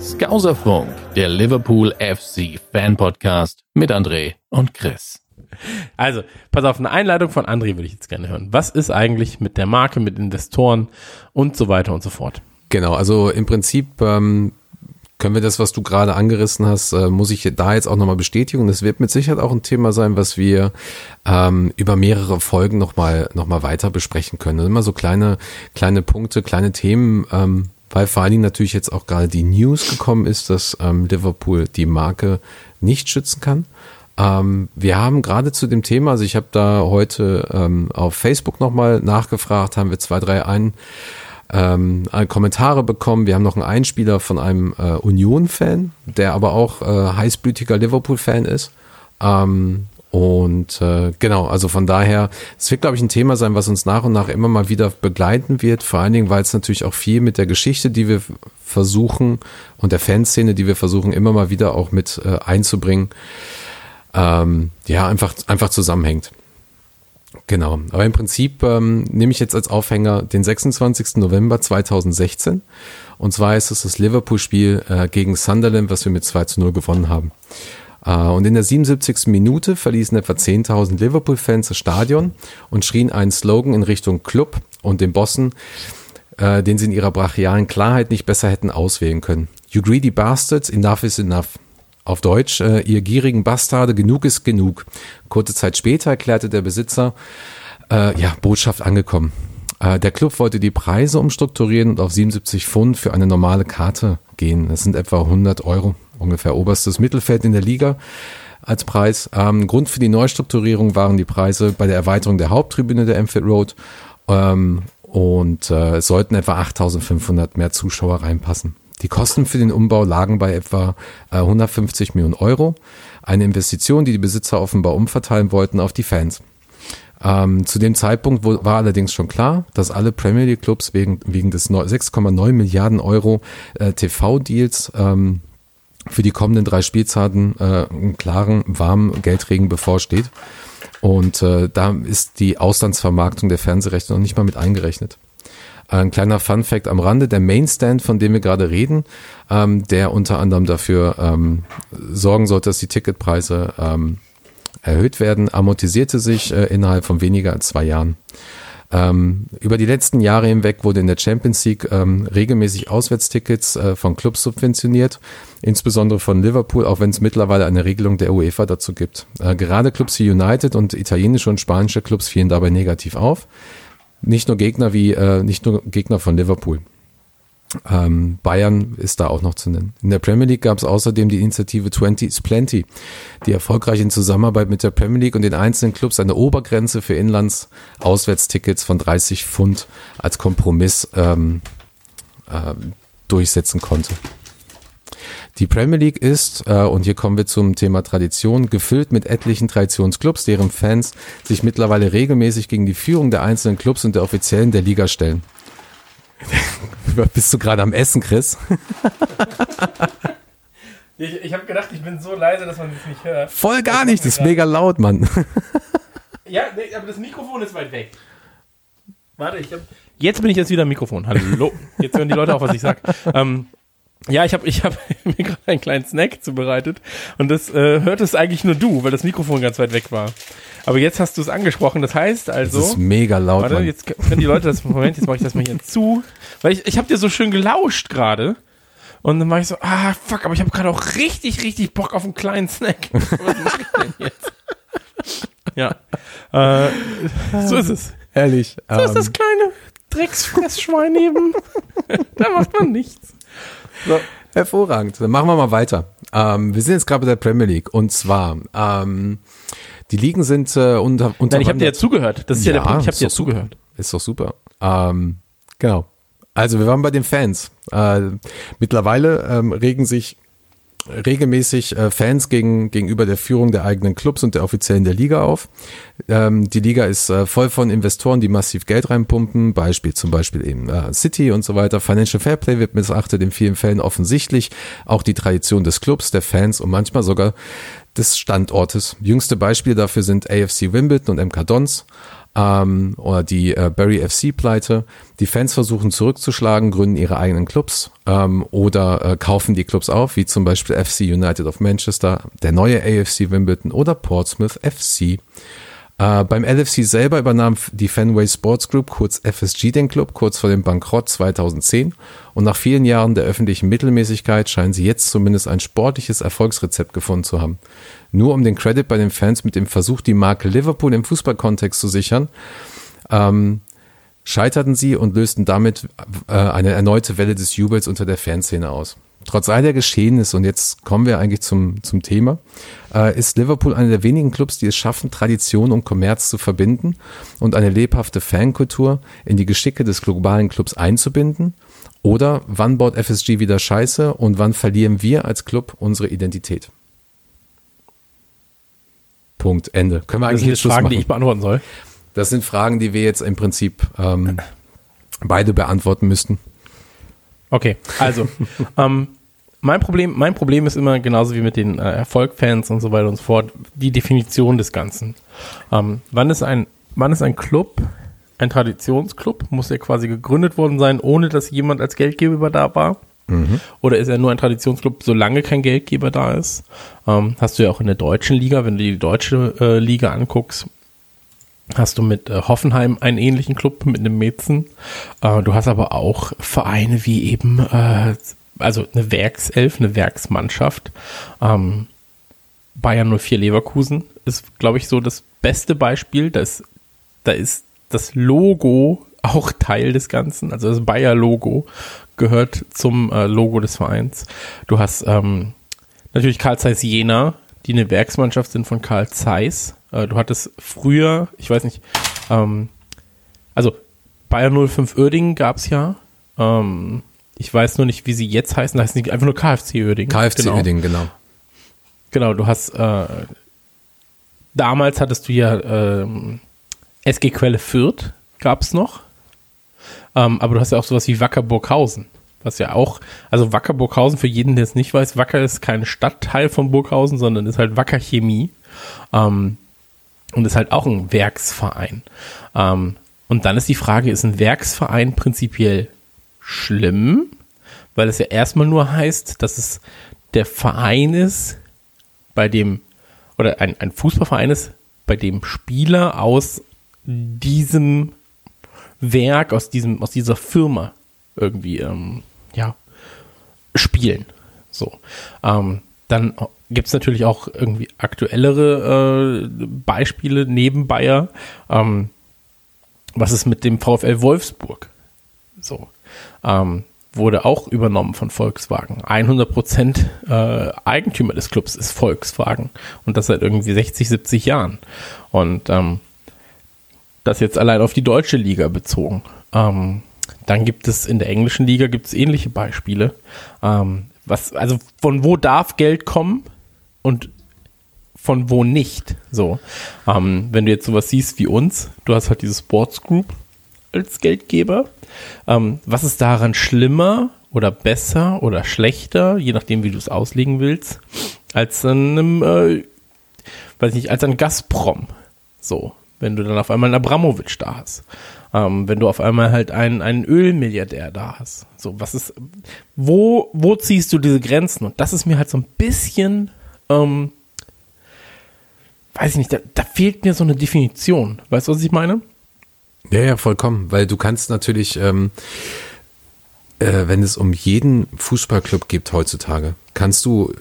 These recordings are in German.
Skauserfunk, der Liverpool FC Fan Podcast mit André und Chris. Also, pass auf, eine Einleitung von André würde ich jetzt gerne hören. Was ist eigentlich mit der Marke, mit Investoren und so weiter und so fort? Genau, also im Prinzip ähm, können wir das, was du gerade angerissen hast, äh, muss ich da jetzt auch nochmal bestätigen. Das wird mit Sicherheit auch ein Thema sein, was wir ähm, über mehrere Folgen nochmal noch mal weiter besprechen können. Also immer so kleine, kleine Punkte, kleine Themen, ähm, weil vor allen Dingen natürlich jetzt auch gerade die News gekommen ist, dass ähm, Liverpool die Marke nicht schützen kann. Ähm, wir haben gerade zu dem Thema, also ich habe da heute ähm, auf Facebook nochmal nachgefragt, haben wir zwei, drei ein, ähm, Kommentare bekommen. Wir haben noch einen Einspieler von einem äh, Union-Fan, der aber auch äh, heißblütiger Liverpool-Fan ist. Ähm, und äh, genau, also von daher, es wird, glaube ich, ein Thema sein, was uns nach und nach immer mal wieder begleiten wird. Vor allen Dingen, weil es natürlich auch viel mit der Geschichte, die wir versuchen und der Fanszene, die wir versuchen, immer mal wieder auch mit äh, einzubringen, ähm, ja, einfach, einfach zusammenhängt. Genau, aber im Prinzip ähm, nehme ich jetzt als Aufhänger den 26. November 2016. Und zwar ist es das Liverpool-Spiel äh, gegen Sunderland, was wir mit 2 zu 0 gewonnen haben. Äh, und in der 77. Minute verließen etwa 10.000 Liverpool-Fans das Stadion und schrien einen Slogan in Richtung Club und den Bossen, äh, den sie in ihrer brachialen Klarheit nicht besser hätten auswählen können. You greedy bastards, enough is enough. Auf Deutsch, äh, ihr gierigen Bastarde, genug ist genug. Kurze Zeit später erklärte der Besitzer, äh, ja, Botschaft angekommen. Äh, der Club wollte die Preise umstrukturieren und auf 77 Pfund für eine normale Karte gehen. Das sind etwa 100 Euro, ungefähr oberstes Mittelfeld in der Liga als Preis. Ähm, Grund für die Neustrukturierung waren die Preise bei der Erweiterung der Haupttribüne der Enfield Road ähm, und äh, es sollten etwa 8500 mehr Zuschauer reinpassen. Die Kosten für den Umbau lagen bei etwa 150 Millionen Euro. Eine Investition, die die Besitzer offenbar umverteilen wollten auf die Fans. Ähm, zu dem Zeitpunkt war allerdings schon klar, dass alle Premier League Clubs wegen, wegen des 6,9 Milliarden Euro äh, TV-Deals ähm, für die kommenden drei Spielzeiten äh, einen klaren, warmen Geldregen bevorsteht. Und äh, da ist die Auslandsvermarktung der Fernsehrechte noch nicht mal mit eingerechnet. Ein kleiner Fun Fact am Rande, der Mainstand, von dem wir gerade reden, ähm, der unter anderem dafür ähm, sorgen sollte, dass die Ticketpreise ähm, erhöht werden, amortisierte sich äh, innerhalb von weniger als zwei Jahren. Ähm, über die letzten Jahre hinweg wurde in der Champions League ähm, regelmäßig Auswärtstickets äh, von Clubs subventioniert, insbesondere von Liverpool, auch wenn es mittlerweile eine Regelung der UEFA dazu gibt. Äh, gerade Clubs wie United und italienische und spanische Clubs fielen dabei negativ auf. Nicht nur Gegner wie, äh, nicht nur Gegner von Liverpool. Ähm, Bayern ist da auch noch zu nennen. In der Premier League gab es außerdem die Initiative 20 is Plenty, die erfolgreich in Zusammenarbeit mit der Premier League und den einzelnen Clubs eine Obergrenze für Inlands-Auswärtstickets von 30 Pfund als Kompromiss ähm, äh, durchsetzen konnte. Die Premier League ist, äh, und hier kommen wir zum Thema Tradition, gefüllt mit etlichen Traditionsclubs, deren Fans sich mittlerweile regelmäßig gegen die Führung der einzelnen Clubs und der Offiziellen der Liga stellen. Bist du gerade am Essen, Chris? Ich, ich habe gedacht, ich bin so leise, dass man das nicht hört. Voll gar nicht, das ist mega laut, Mann. Ja, nee, aber das Mikrofon ist weit weg. Warte, ich hab, Jetzt bin ich jetzt wieder am Mikrofon. Hallo. Jetzt hören die Leute auch, was ich sag. Ähm, ja, ich habe ich hab mir gerade einen kleinen Snack zubereitet und das äh, hört es eigentlich nur du, weil das Mikrofon ganz weit weg war. Aber jetzt hast du es angesprochen, das heißt also. Das ist mega laut. Warte, Mann. jetzt können die Leute das. Moment, jetzt mache ich das mal hier zu. Weil ich, ich habe dir so schön gelauscht gerade. Und dann war ich so, ah, fuck, aber ich habe gerade auch richtig, richtig Bock auf einen kleinen Snack. Was mache ich denn jetzt? ja. Äh, so ist es. Ehrlich. So ist ähm, das kleine Drecksfressschwein eben. da macht man nichts. So. Hervorragend. Dann machen wir mal weiter. Ähm, wir sind jetzt gerade bei der Premier League. Und zwar, ähm, die Ligen sind äh, unter, unter Nein, ich habe dir ja zugehört. Das ist ja, der Punkt. Ich habe dir ja zugehört. Ist doch super. Ähm, genau. Also wir waren bei den Fans. Äh, mittlerweile ähm, regen sich regelmäßig äh, Fans gegen, gegenüber der Führung der eigenen Clubs und der Offiziellen der Liga auf. Ähm, die Liga ist äh, voll von Investoren, die massiv Geld reinpumpen, Beispiel zum Beispiel eben äh, City und so weiter. Financial Fairplay wird missachtet in vielen Fällen offensichtlich. Auch die Tradition des Clubs, der Fans und manchmal sogar des Standortes. Jüngste Beispiele dafür sind AFC Wimbledon und MK Dons ähm, oder die äh, Barry FC Pleite. Die Fans versuchen zurückzuschlagen, gründen ihre eigenen Clubs ähm, oder äh, kaufen die Clubs auf, wie zum Beispiel FC United of Manchester, der neue AFC Wimbledon oder Portsmouth FC. Äh, beim LFC selber übernahm die Fenway Sports Group, kurz FSG, den Club, kurz vor dem Bankrott 2010. Und nach vielen Jahren der öffentlichen Mittelmäßigkeit scheinen sie jetzt zumindest ein sportliches Erfolgsrezept gefunden zu haben. Nur um den Credit bei den Fans mit dem Versuch, die Marke Liverpool im Fußballkontext zu sichern, ähm, scheiterten sie und lösten damit äh, eine erneute Welle des Jubels unter der Fanszene aus. Trotz all der Geschehnisse, und jetzt kommen wir eigentlich zum, zum Thema, äh, ist Liverpool einer der wenigen Clubs, die es schaffen, Tradition und Kommerz zu verbinden und eine lebhafte Fankultur in die Geschicke des globalen Clubs einzubinden. Oder wann baut FSG wieder Scheiße und wann verlieren wir als Club unsere Identität? Punkt, Ende. Können wir eigentlich das sind Fragen, machen? die ich beantworten soll? Das sind Fragen, die wir jetzt im Prinzip ähm, beide beantworten müssten. Okay, also ähm, mein Problem, mein Problem ist immer genauso wie mit den äh, Erfolgfans und so weiter und so fort, die Definition des Ganzen. Ähm, wann ist ein, wann ist ein Club ein Traditionsclub? Muss er quasi gegründet worden sein, ohne dass jemand als Geldgeber da war? Mhm. Oder ist er nur ein Traditionsclub, solange kein Geldgeber da ist? Ähm, hast du ja auch in der deutschen Liga, wenn du die deutsche äh, Liga anguckst, hast du mit äh, Hoffenheim einen ähnlichen Club mit einem Mäzen. Äh, du hast aber auch Vereine wie eben, äh, also eine Werkself, eine Werksmannschaft. Ähm, Bayern 04 Leverkusen ist, glaube ich, so das beste Beispiel. Da ist, da ist das Logo auch Teil des Ganzen. Also das Bayer-Logo gehört zum äh, Logo des Vereins. Du hast ähm, natürlich Karl Zeiss Jena, die eine Werksmannschaft sind von Karl Zeiss. Äh, du hattest früher, ich weiß nicht, ähm, also Bayer 05 Uerdingen gab es ja. Ähm, ich weiß nur nicht, wie sie jetzt heißen. Da heißen die einfach nur KFC Uerdingen. KFC genau. Uerdingen, genau. Genau, du hast äh, damals hattest du ja ähm, SG Quelle Fürth, gab es noch. Ähm, aber du hast ja auch sowas wie Wacker Burghausen. Was ja auch, also Wacker Burghausen, für jeden, der es nicht weiß, Wacker ist kein Stadtteil von Burghausen, sondern ist halt Wacker Chemie. Ähm, und ist halt auch ein Werksverein. Ähm, und dann ist die Frage, ist ein Werksverein prinzipiell schlimm? Weil es ja erstmal nur heißt, dass es der Verein ist, bei dem, oder ein, ein Fußballverein ist, bei dem Spieler aus diesem Werk, aus diesem, aus dieser Firma irgendwie, ähm, ja, spielen. So. Ähm, dann gibt es natürlich auch irgendwie aktuellere äh, Beispiele neben Bayer. Ähm, was ist mit dem VfL Wolfsburg? So. Ähm, wurde auch übernommen von Volkswagen. 100 Prozent äh, Eigentümer des Clubs ist Volkswagen und das seit irgendwie 60, 70 Jahren. Und ähm, das jetzt allein auf die deutsche Liga bezogen. Ähm, dann gibt es in der englischen Liga gibt es ähnliche Beispiele. Ähm, was, also von wo darf Geld kommen und von wo nicht? So, ähm, wenn du jetzt sowas siehst wie uns, du hast halt diese Sports Group als Geldgeber. Ähm, was ist daran schlimmer oder besser oder schlechter, je nachdem, wie du es auslegen willst, als einem, äh, weiß nicht, als ein Gazprom? So, wenn du dann auf einmal einen Abramowitsch da hast. Ähm, wenn du auf einmal halt einen, einen Ölmilliardär da hast. So, was ist, wo, wo ziehst du diese Grenzen? Und das ist mir halt so ein bisschen, ähm, weiß ich nicht, da, da fehlt mir so eine Definition. Weißt du, was ich meine? Ja, ja, vollkommen, weil du kannst natürlich, ähm, äh, wenn es um jeden Fußballclub geht heutzutage, kannst du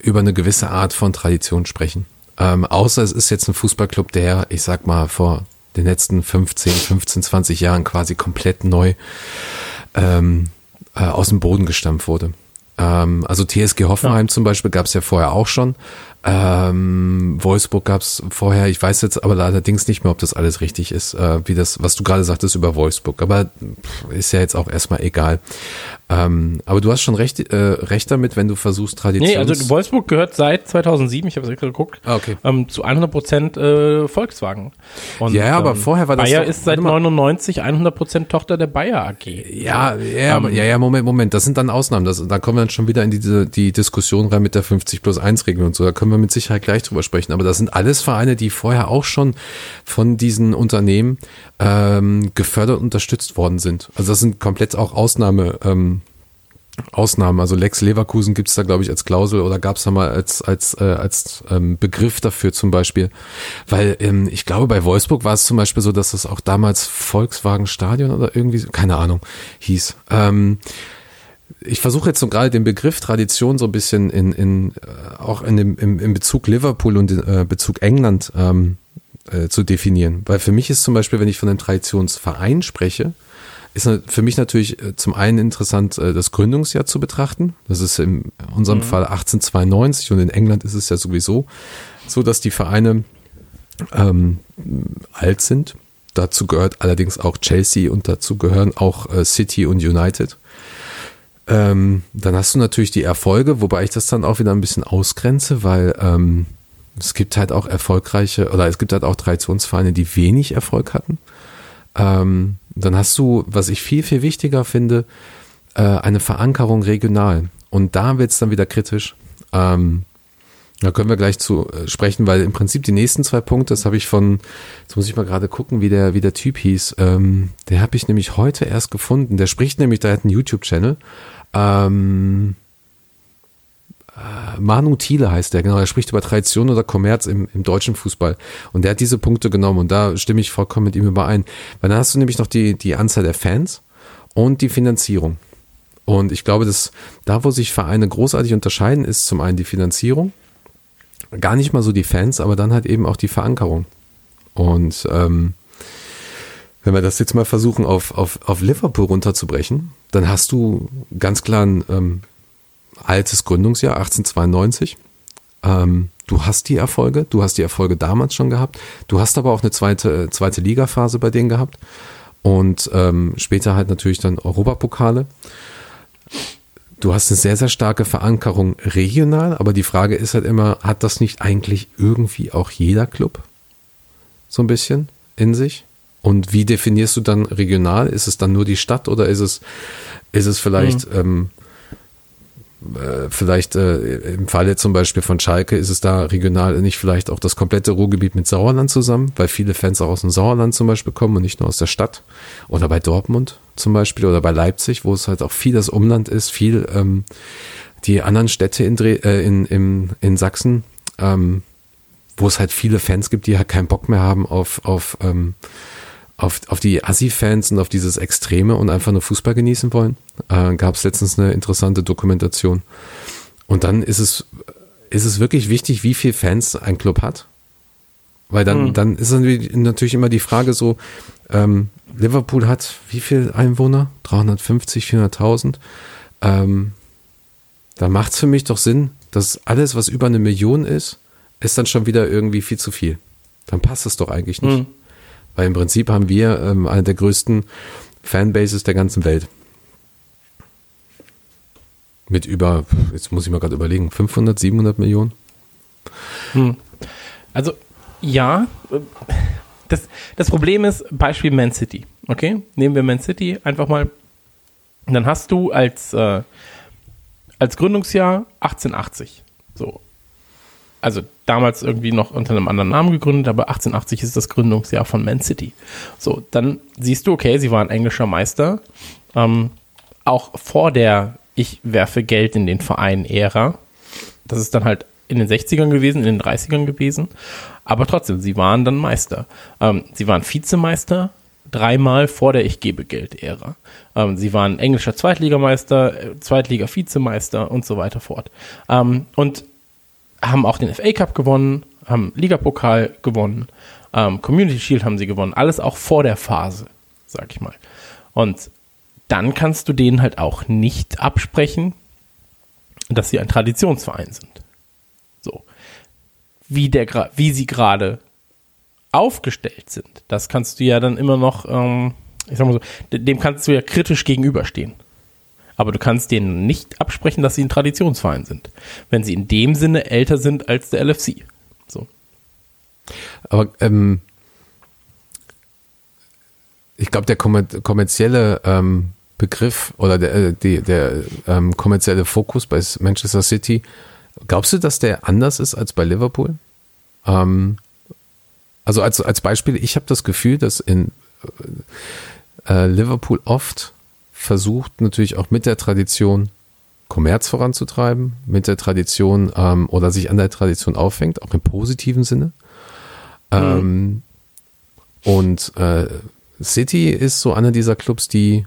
über eine gewisse Art von Tradition sprechen. Ähm, außer es ist jetzt ein Fußballclub, der, ich sag mal, vor den letzten 15, 15, 20 Jahren quasi komplett neu ähm, äh, aus dem Boden gestampft wurde. Ähm, also TSG Hoffenheim ja. zum Beispiel gab es ja vorher auch schon. Ähm, Wolfsburg gab es vorher, ich weiß jetzt aber allerdings nicht mehr, ob das alles richtig ist, äh, wie das, was du gerade sagtest über Wolfsburg. Aber pff, ist ja jetzt auch erstmal egal. Ähm, aber du hast schon recht, äh, recht damit, wenn du versuchst, Tradition. Nee, also Wolfsburg gehört seit 2007, ich habe es extra geguckt, Ah, okay. ähm, zu 100 Prozent äh, Volkswagen. Und, Ja, aber ähm, vorher war das Bayer doch- ist seit warte mal. 99 100 Prozent Tochter der Bayer AG. Ja, ja, aber- ja, ja, Moment, Moment, das sind dann Ausnahmen. Das, da kommen wir dann schon wieder in diese, die Diskussion rein mit der 50 plus 1 Regelung und so. Da können wir mit Sicherheit gleich drüber sprechen. Aber das sind alles Vereine, die vorher auch schon von diesen Unternehmen ähm, gefördert und unterstützt worden sind. Also das sind komplett auch Ausnahme, ähm, Ausnahmen. Also Lex Leverkusen gibt's da, glaube ich, als Klausel oder gab's da mal als, als, äh, als ähm, Begriff dafür zum Beispiel. Weil ähm, ich glaube, bei Wolfsburg war es zum Beispiel so, dass das auch damals Volkswagen Stadion oder irgendwie, keine Ahnung, hieß. Ähm, ich versuche jetzt so gerade den Begriff Tradition so ein bisschen in, in äh, auch in dem, im, im Bezug Liverpool und äh, Bezug England ähm, äh, zu definieren. Weil für mich ist zum Beispiel, wenn ich von einem Traditionsverein spreche, ist für mich natürlich äh, zum einen interessant, äh, das Gründungsjahr zu betrachten. Das ist in unserem Fall 1892 und in England ist es ja sowieso so, dass die Vereine ähm, alt sind. Dazu gehört allerdings auch Chelsea und dazu gehören auch äh, City und United. Ähm, dann hast du natürlich die Erfolge, wobei ich das dann auch wieder ein bisschen ausgrenze, weil ähm, es gibt halt auch erfolgreiche oder es gibt halt auch Traditionsvereine, die wenig Erfolg hatten. Ähm, dann hast du, was ich viel, viel wichtiger finde, äh, eine Verankerung regional. Und da wird es dann wieder kritisch. Ähm, da können wir gleich zu äh, sprechen, weil im Prinzip die nächsten zwei Punkte, das habe ich von, jetzt muss ich mal gerade gucken, wie der, wie der Typ hieß. Ähm, der habe ich nämlich heute erst gefunden. Der spricht nämlich, der hat einen YouTube-Channel. Ähm, äh, Manu Thiele heißt der, genau. Er spricht über Tradition oder Kommerz im, im deutschen Fußball. Und der hat diese Punkte genommen und da stimme ich vollkommen mit ihm überein. Weil dann hast du nämlich noch die, die Anzahl der Fans und die Finanzierung. Und ich glaube, dass da, wo sich Vereine großartig unterscheiden, ist zum einen die Finanzierung gar nicht mal so die Fans, aber dann halt eben auch die Verankerung. Und ähm, wenn wir das jetzt mal versuchen, auf, auf, auf Liverpool runterzubrechen, dann hast du ganz klar ein ähm, altes Gründungsjahr, 1892. Ähm, du hast die Erfolge, du hast die Erfolge damals schon gehabt, du hast aber auch eine zweite, zweite Ligaphase bei denen gehabt und ähm, später halt natürlich dann Europapokale. Du hast eine sehr, sehr starke Verankerung regional, aber die Frage ist halt immer, hat das nicht eigentlich irgendwie auch jeder Club? So ein bisschen in sich? Und wie definierst du dann regional? Ist es dann nur die Stadt oder ist es, ist es vielleicht, ähm, äh, vielleicht äh, im Falle zum Beispiel von Schalke, ist es da regional nicht vielleicht auch das komplette Ruhrgebiet mit Sauerland zusammen, weil viele Fans auch aus dem Sauerland zum Beispiel kommen und nicht nur aus der Stadt. Oder bei Dortmund zum Beispiel oder bei Leipzig, wo es halt auch viel das Umland ist, viel ähm, die anderen Städte in, Dre äh, in, in, in Sachsen, ähm, wo es halt viele Fans gibt, die halt keinen Bock mehr haben auf, auf, ähm, auf, auf die Assi-Fans und auf dieses Extreme und einfach nur Fußball genießen wollen. Äh, Gab es letztens eine interessante Dokumentation. Und dann ist es, ist es wirklich wichtig, wie viel Fans ein Club hat. Weil dann, dann ist natürlich immer die Frage so, ähm, Liverpool hat wie viel Einwohner? 350, 400.000. Ähm, da macht es für mich doch Sinn, dass alles, was über eine Million ist, ist dann schon wieder irgendwie viel zu viel. Dann passt es doch eigentlich nicht. Mhm. Weil im Prinzip haben wir ähm, eine der größten Fanbases der ganzen Welt. Mit über, jetzt muss ich mal gerade überlegen, 500, 700 Millionen? Also, ja, äh, das, das Problem ist, Beispiel Man City, okay? Nehmen wir Man City einfach mal. Dann hast du als, äh, als Gründungsjahr 1880. So. Also damals irgendwie noch unter einem anderen Namen gegründet, aber 1880 ist das Gründungsjahr von Man City. So, dann siehst du, okay, sie waren englischer Meister. Ähm, auch vor der Ich werfe Geld in den Verein-Ära. Das ist dann halt in den 60ern gewesen, in den 30ern gewesen. Aber trotzdem, sie waren dann Meister. Ähm, sie waren Vizemeister dreimal vor der Ich gebe Geld-Ära. Ähm, sie waren englischer Zweitligameister, äh, Zweitliga-Vizemeister und so weiter fort. Ähm, und haben auch den FA Cup gewonnen, haben Ligapokal gewonnen, ähm, Community Shield haben sie gewonnen. Alles auch vor der Phase, sag ich mal. Und dann kannst du denen halt auch nicht absprechen, dass sie ein Traditionsverein sind. Wie, der, wie sie gerade aufgestellt sind, das kannst du ja dann immer noch, ähm, ich sag mal so, de- dem kannst du ja kritisch gegenüberstehen. Aber du kannst denen nicht absprechen, dass sie ein Traditionsverein sind, wenn sie in dem Sinne älter sind als der LFC. So. Aber ähm, ich glaube, der kommer kommerzielle ähm, Begriff oder der, äh, die, der ähm, kommerzielle Fokus bei Manchester City, glaubst du, dass der anders ist als bei Liverpool? Ähm, also als, als Beispiel, ich habe das Gefühl, dass in äh, Liverpool oft versucht, natürlich auch mit der Tradition Kommerz voranzutreiben, mit der Tradition ähm, oder sich an der Tradition aufhängt, auch im positiven Sinne. Ähm, und äh, City ist so einer dieser Clubs, die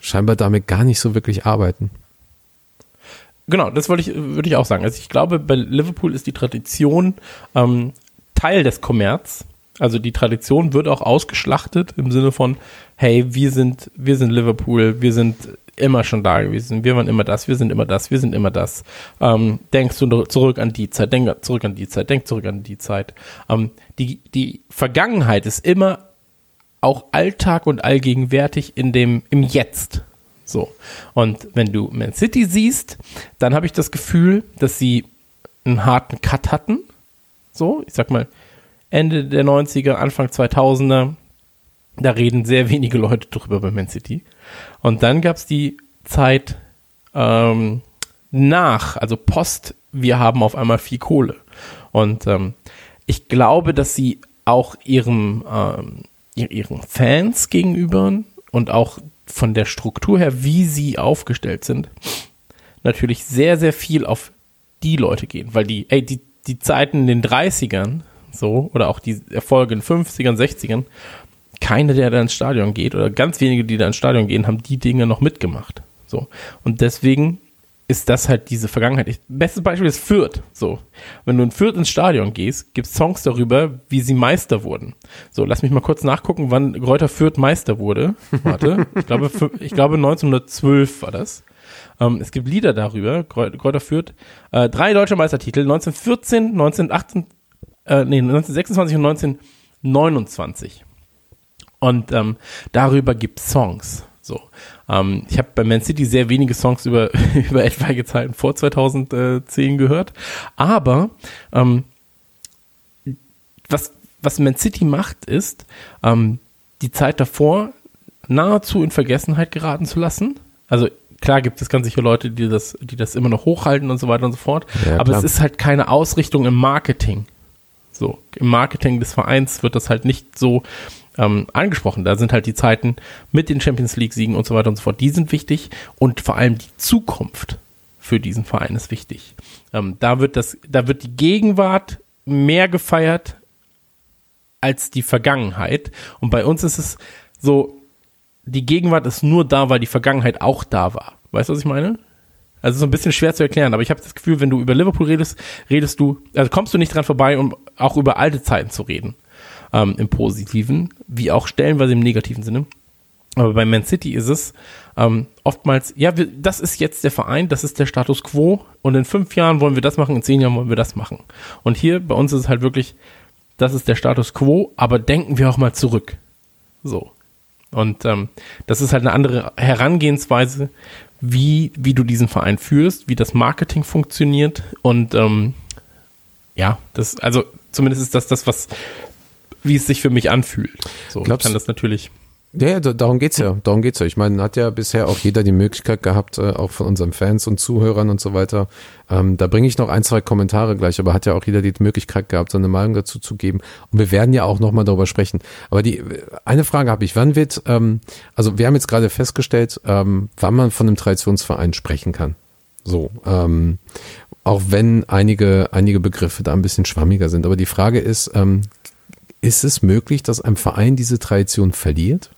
scheinbar damit gar nicht so wirklich arbeiten. Genau, das wollte ich, würde ich auch sagen. Also ich glaube, bei Liverpool ist die Tradition ähm, Teil des Kommerz. Also die Tradition wird auch ausgeschlachtet im Sinne von, hey, wir sind, wir sind Liverpool, wir sind immer schon da gewesen, wir waren immer das, wir sind immer das, wir sind immer das. Ähm, denkst du zurück an die Zeit, denk zurück an die Zeit, denk zurück an die Zeit. Ähm, die, die Vergangenheit ist immer auch Alltag und allgegenwärtig in dem, im Jetzt. So. Und wenn du Man City siehst, dann habe ich das Gefühl, dass sie einen harten Cut hatten. So, ich sag mal, Ende der 90er, Anfang 2000er, da reden sehr wenige Leute drüber bei Man City. Und dann gab es die Zeit ähm, nach, also post, wir haben auf einmal viel Kohle. Und ähm, ich glaube, dass sie auch ihrem ähm, ihren Fans gegenüber und auch von der Struktur her, wie sie aufgestellt sind, natürlich sehr, sehr viel auf die Leute gehen, weil die, ey, die, die Zeiten in den 30ern, so, oder auch die Erfolge in 50ern, 60ern, keine, der da ins Stadion geht, oder ganz wenige, die da ins Stadion gehen, haben die Dinge noch mitgemacht. So. Und deswegen ist das halt diese Vergangenheit. Ich, bestes Beispiel ist Fürth. So, wenn du in Fürth ins Stadion gehst, gibt es Songs darüber, wie sie Meister wurden. So, lass mich mal kurz nachgucken, wann Kräuter Fürth Meister wurde. Warte, ich glaube, ich glaube 1912 war das. Ähm, es gibt Lieder darüber. Kräuter Fürth, äh, drei deutsche Meistertitel: 1914, 1918, äh, nee, 1926 und 1929. Und ähm, darüber gibt Songs. So. Ähm, ich habe bei Man City sehr wenige Songs über, über etwaige Zeiten vor 2010 gehört. Aber ähm, was, was Man City macht, ist, ähm, die Zeit davor nahezu in Vergessenheit geraten zu lassen. Also klar gibt es ganz sicher Leute, die das, die das immer noch hochhalten und so weiter und so fort. Ja, aber es ist halt keine Ausrichtung im Marketing. So, im Marketing des Vereins wird das halt nicht so ähm, angesprochen. Da sind halt die Zeiten mit den Champions League-Siegen und so weiter und so fort. Die sind wichtig und vor allem die Zukunft für diesen Verein ist wichtig. Ähm, da wird das, da wird die Gegenwart mehr gefeiert als die Vergangenheit. Und bei uns ist es so, die Gegenwart ist nur da, weil die Vergangenheit auch da war. Weißt du, was ich meine? Also so ein bisschen schwer zu erklären, aber ich habe das Gefühl, wenn du über Liverpool redest, redest du, also kommst du nicht dran vorbei, um auch über alte Zeiten zu reden ähm, im positiven, wie auch stellenweise im negativen Sinne. Aber bei Man City ist es ähm, oftmals, ja, wir, das ist jetzt der Verein, das ist der Status quo und in fünf Jahren wollen wir das machen, in zehn Jahren wollen wir das machen. Und hier bei uns ist es halt wirklich, das ist der Status quo, aber denken wir auch mal zurück. So. Und ähm, das ist halt eine andere Herangehensweise, wie, wie du diesen Verein führst, wie das Marketing funktioniert und ähm, ja, das, also zumindest ist das das, was wie es sich für mich anfühlt. So, Glaubst, kann das natürlich. Ja, ja darum geht's ja. Darum geht's ja. Ich meine, hat ja bisher auch jeder die Möglichkeit gehabt, äh, auch von unseren Fans und Zuhörern und so weiter. Ähm, da bringe ich noch ein, zwei Kommentare gleich, aber hat ja auch jeder die Möglichkeit gehabt, seine Meinung dazu zu geben. Und wir werden ja auch nochmal darüber sprechen. Aber die eine Frage habe ich, wann wird, ähm, also wir haben jetzt gerade festgestellt, ähm, wann man von einem Traditionsverein sprechen kann. So, ähm, auch wenn einige, einige Begriffe da ein bisschen schwammiger sind. Aber die Frage ist, ähm, ist es möglich, dass ein Verein diese Tradition verliert?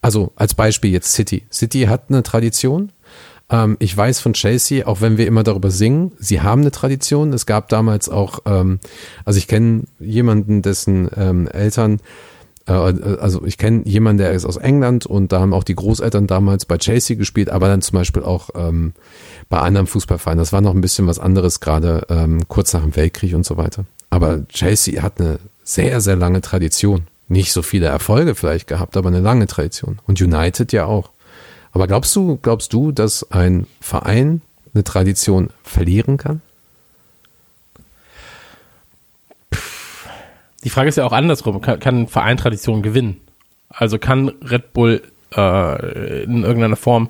Also als Beispiel jetzt City. City hat eine Tradition. Ähm, ich weiß von Chelsea, auch wenn wir immer darüber singen, sie haben eine Tradition. Es gab damals auch, ähm, also ich kenne jemanden, dessen ähm, Eltern äh, also ich kenne jemanden, der ist aus England und da haben auch die Großeltern damals bei Chelsea gespielt, aber dann zum Beispiel auch bei anderen Fußballvereinen. Das war noch ein bisschen was anderes, gerade kurz nach dem Weltkrieg und so weiter. Aber Chelsea hat eine sehr, sehr lange Tradition. Nicht so viele Erfolge vielleicht gehabt, aber eine lange Tradition. Und United ja auch. Aber glaubst du, glaubst du, dass ein Verein eine Tradition verlieren kann? Die Frage ist ja auch andersrum. Kann, ein Verein Tradition gewinnen? Also kann Red Bull äh, in irgendeiner Form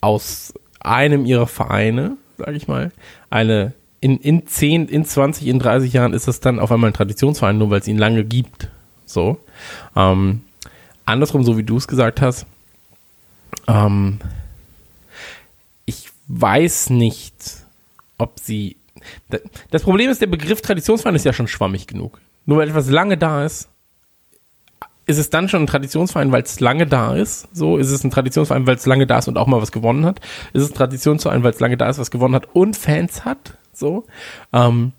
aus einem ihrer Vereine, sage ich mal, eine in, in 10, in 20, in 30 Jahren ist es dann auf einmal ein Traditionsverein, nur weil es ihn lange gibt. So. Ähm, andersrum, so wie du es gesagt hast, ähm, ich weiß nicht, ob sie. Das Problem ist, der Begriff Traditionsverein ist ja schon schwammig genug. Nur weil etwas lange da ist, ist es dann schon ein Traditionsverein, weil es lange da ist? So, ist es ein Traditionsverein, weil es lange da ist und auch mal was gewonnen hat? Ist es ein Traditionsverein, weil es lange da ist, was gewonnen hat und Fans hat? So, ähm,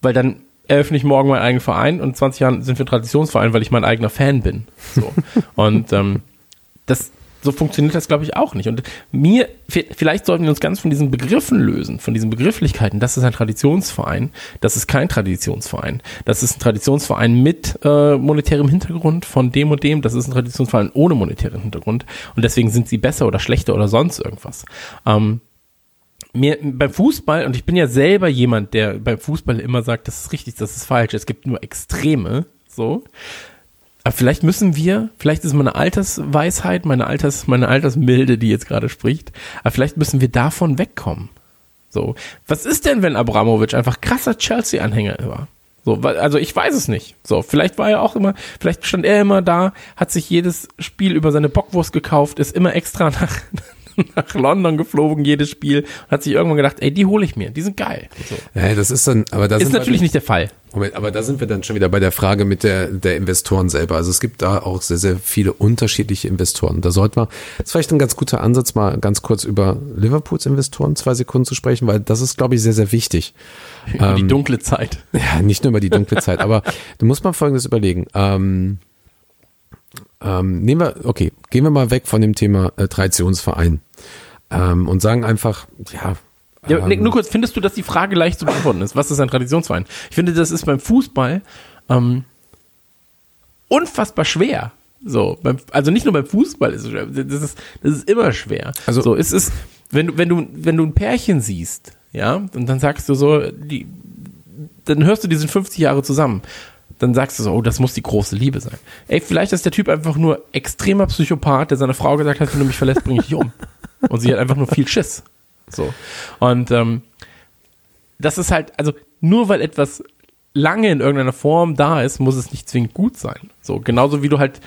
weil dann eröffne ich morgen meinen eigenen Verein und in 20 Jahren sind wir Traditionsverein, weil ich mein eigener Fan bin. So. und ähm, das, so funktioniert das, glaube ich, auch nicht. Und mir, vielleicht sollten wir uns ganz von diesen Begriffen lösen, von diesen Begrifflichkeiten. Das ist ein Traditionsverein, das ist kein Traditionsverein. Das ist ein Traditionsverein mit äh, monetärem Hintergrund von dem und dem. Das ist ein Traditionsverein ohne monetären Hintergrund. Und deswegen sind sie besser oder schlechter oder sonst irgendwas. Ähm, mir beim Fußball, und ich bin ja selber jemand, der beim Fußball immer sagt, das ist richtig, das ist falsch, es gibt nur Extreme, so. Aber vielleicht müssen wir, vielleicht ist meine Altersweisheit, meine Alters, meine Altersmilde, die jetzt gerade spricht, aber vielleicht müssen wir davon wegkommen. So. Was ist denn, wenn Abramovic einfach krasser Chelsea-Anhänger war? So, also ich weiß es nicht. So, vielleicht war er auch immer, vielleicht stand er immer da, hat sich jedes Spiel über seine Bockwurst gekauft, ist immer extra nach, nach London geflogen, jedes Spiel, und hat sich irgendwann gedacht, ey, die hole ich mir, die sind geil. So. Ja, das ist dann, aber das ist natürlich nicht der Fall. Moment, aber da sind wir dann schon wieder bei der Frage mit der, der Investoren selber. Also es gibt da auch sehr, sehr viele unterschiedliche Investoren. Da sollte man, das ist vielleicht ein ganz guter Ansatz, mal ganz kurz über Liverpools Investoren zwei Sekunden zu sprechen, weil das ist, glaube ich, sehr, sehr wichtig. Über ähm, die dunkle Zeit. Ja, nicht nur über die dunkle Zeit, aber du musst mal Folgendes überlegen. Ähm, ähm, nehmen wir, okay, gehen wir mal weg von dem Thema äh, Traditionsverein ähm, und sagen einfach, ja. ja ähm, nur kurz, findest du, dass die Frage leicht zu beantworten ist? Was ist ein Traditionsverein? Ich finde, das ist beim Fußball ähm, unfassbar schwer. So, beim, also nicht nur beim Fußball ist es schwer, das ist, das ist immer schwer. Also, so, es ist, wenn du, wenn du, wenn du ein Pärchen siehst, ja, und dann sagst du so, die, dann hörst du, die sind 50 Jahre zusammen dann sagst du so, oh, das muss die große Liebe sein. Ey, vielleicht ist der Typ einfach nur extremer Psychopath, der seiner Frau gesagt hat, wenn du mich verlässt, bringe ich dich um. Und sie hat einfach nur viel Schiss. So. Und ähm, das ist halt, also nur weil etwas lange in irgendeiner Form da ist, muss es nicht zwingend gut sein. So, genauso wie du halt,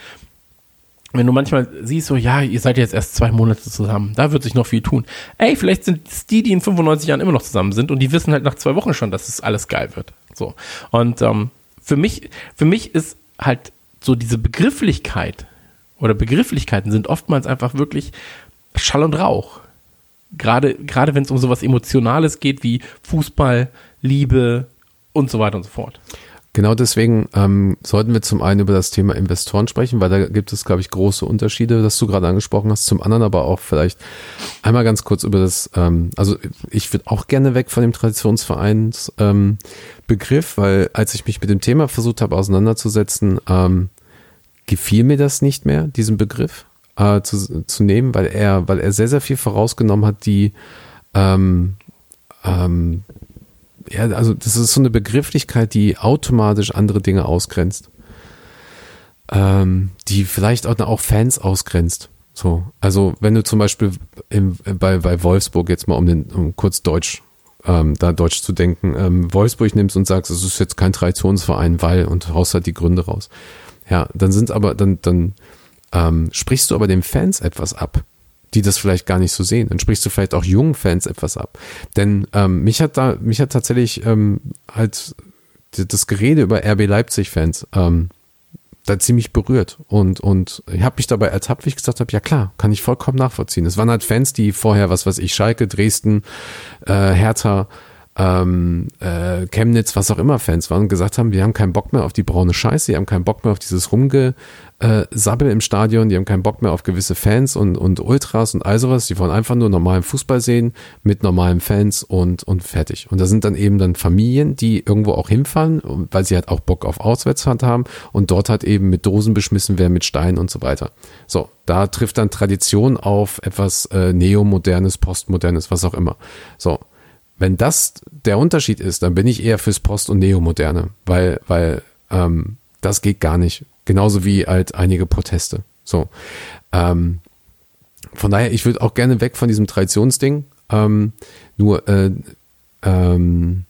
wenn du manchmal siehst, so, ja, ihr seid jetzt erst zwei Monate zusammen, da wird sich noch viel tun. Ey, vielleicht sind es die, die in 95 Jahren immer noch zusammen sind und die wissen halt nach zwei Wochen schon, dass es alles geil wird. So. Und ähm, für mich, für mich ist halt so diese Begrifflichkeit oder Begrifflichkeiten sind oftmals einfach wirklich Schall und Rauch. Gerade, gerade wenn es um sowas Emotionales geht wie Fußball, Liebe und so weiter und so fort. Genau deswegen ähm, sollten wir zum einen über das Thema Investoren sprechen, weil da gibt es, glaube ich, große Unterschiede, das du gerade angesprochen hast. Zum anderen aber auch vielleicht einmal ganz kurz über das, ähm, also ich würde auch gerne weg von dem Traditionsvereins ähm, weil als ich mich mit dem Thema versucht habe auseinanderzusetzen, ähm, gefiel mir das nicht mehr, diesen Begriff äh, zu, zu nehmen, weil er, weil er sehr, sehr viel vorausgenommen hat, die ähm, ähm, ja, also das ist so eine Begrifflichkeit, die automatisch andere Dinge ausgrenzt. Ähm, die vielleicht auch, auch Fans ausgrenzt. So, also wenn du zum Beispiel im, bei, bei Wolfsburg jetzt mal um den um kurz Deutsch, ähm, da Deutsch zu denken, ähm, Wolfsburg nimmst und sagst, es ist jetzt kein Traditionsverein, weil und haust halt die Gründe raus. Ja, dann sind aber dann dann ähm, sprichst du aber den Fans etwas ab die das vielleicht gar nicht so sehen. Dann sprichst du vielleicht auch jungen Fans etwas ab. Denn ähm, mich hat da, mich hat tatsächlich ähm, halt das Gerede über RB Leipzig-Fans ähm, da ziemlich berührt. Und, und ich habe mich dabei ertappt, wie ich gesagt habe, ja klar, kann ich vollkommen nachvollziehen. Es waren halt Fans, die vorher, was weiß ich, Schalke, Dresden, äh, Hertha, ähm, äh, Chemnitz, was auch immer Fans waren gesagt haben, wir haben keinen Bock mehr auf die braune Scheiße, die haben keinen Bock mehr auf dieses Rumgesabbel im Stadion, die haben keinen Bock mehr auf gewisse Fans und, und Ultras und all sowas, die wollen einfach nur normalen Fußball sehen mit normalen Fans und, und fertig. Und da sind dann eben dann Familien, die irgendwo auch hinfahren, weil sie halt auch Bock auf Auswärtsfahrt haben und dort halt eben mit Dosen beschmissen werden, mit Steinen und so weiter. So, da trifft dann Tradition auf etwas äh, Neomodernes, Postmodernes, was auch immer. So, wenn das der Unterschied ist, dann bin ich eher fürs Post- und Neomoderne, weil, weil ähm, das geht gar nicht. Genauso wie halt einige Proteste. So. Ähm, von daher, ich würde auch gerne weg von diesem Traditionsding. Ähm, nur, äh, ähm,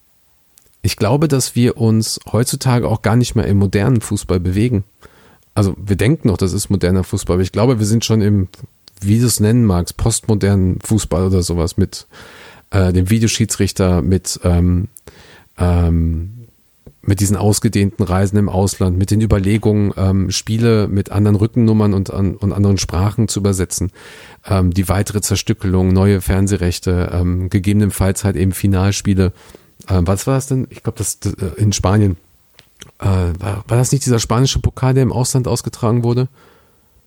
ich glaube, dass wir uns heutzutage auch gar nicht mehr im modernen Fußball bewegen. Also wir denken noch, das ist moderner Fußball, aber ich glaube, wir sind schon im, wie du es nennen magst, postmodernen Fußball oder sowas mit äh, dem Videoschiedsrichter, mit, ähm, ähm, mit diesen ausgedehnten Reisen im Ausland, mit den Überlegungen, ähm, Spiele mit anderen Rückennummern und, an, und anderen Sprachen zu übersetzen, ähm, die weitere Zerstückelung, neue Fernsehrechte, ähm, gegebenenfalls halt eben Finalspiele. Äh, was war das denn? Ich glaube, das, das äh, in Spanien. Äh, war, war das nicht dieser spanische Pokal, der im Ausland ausgetragen wurde?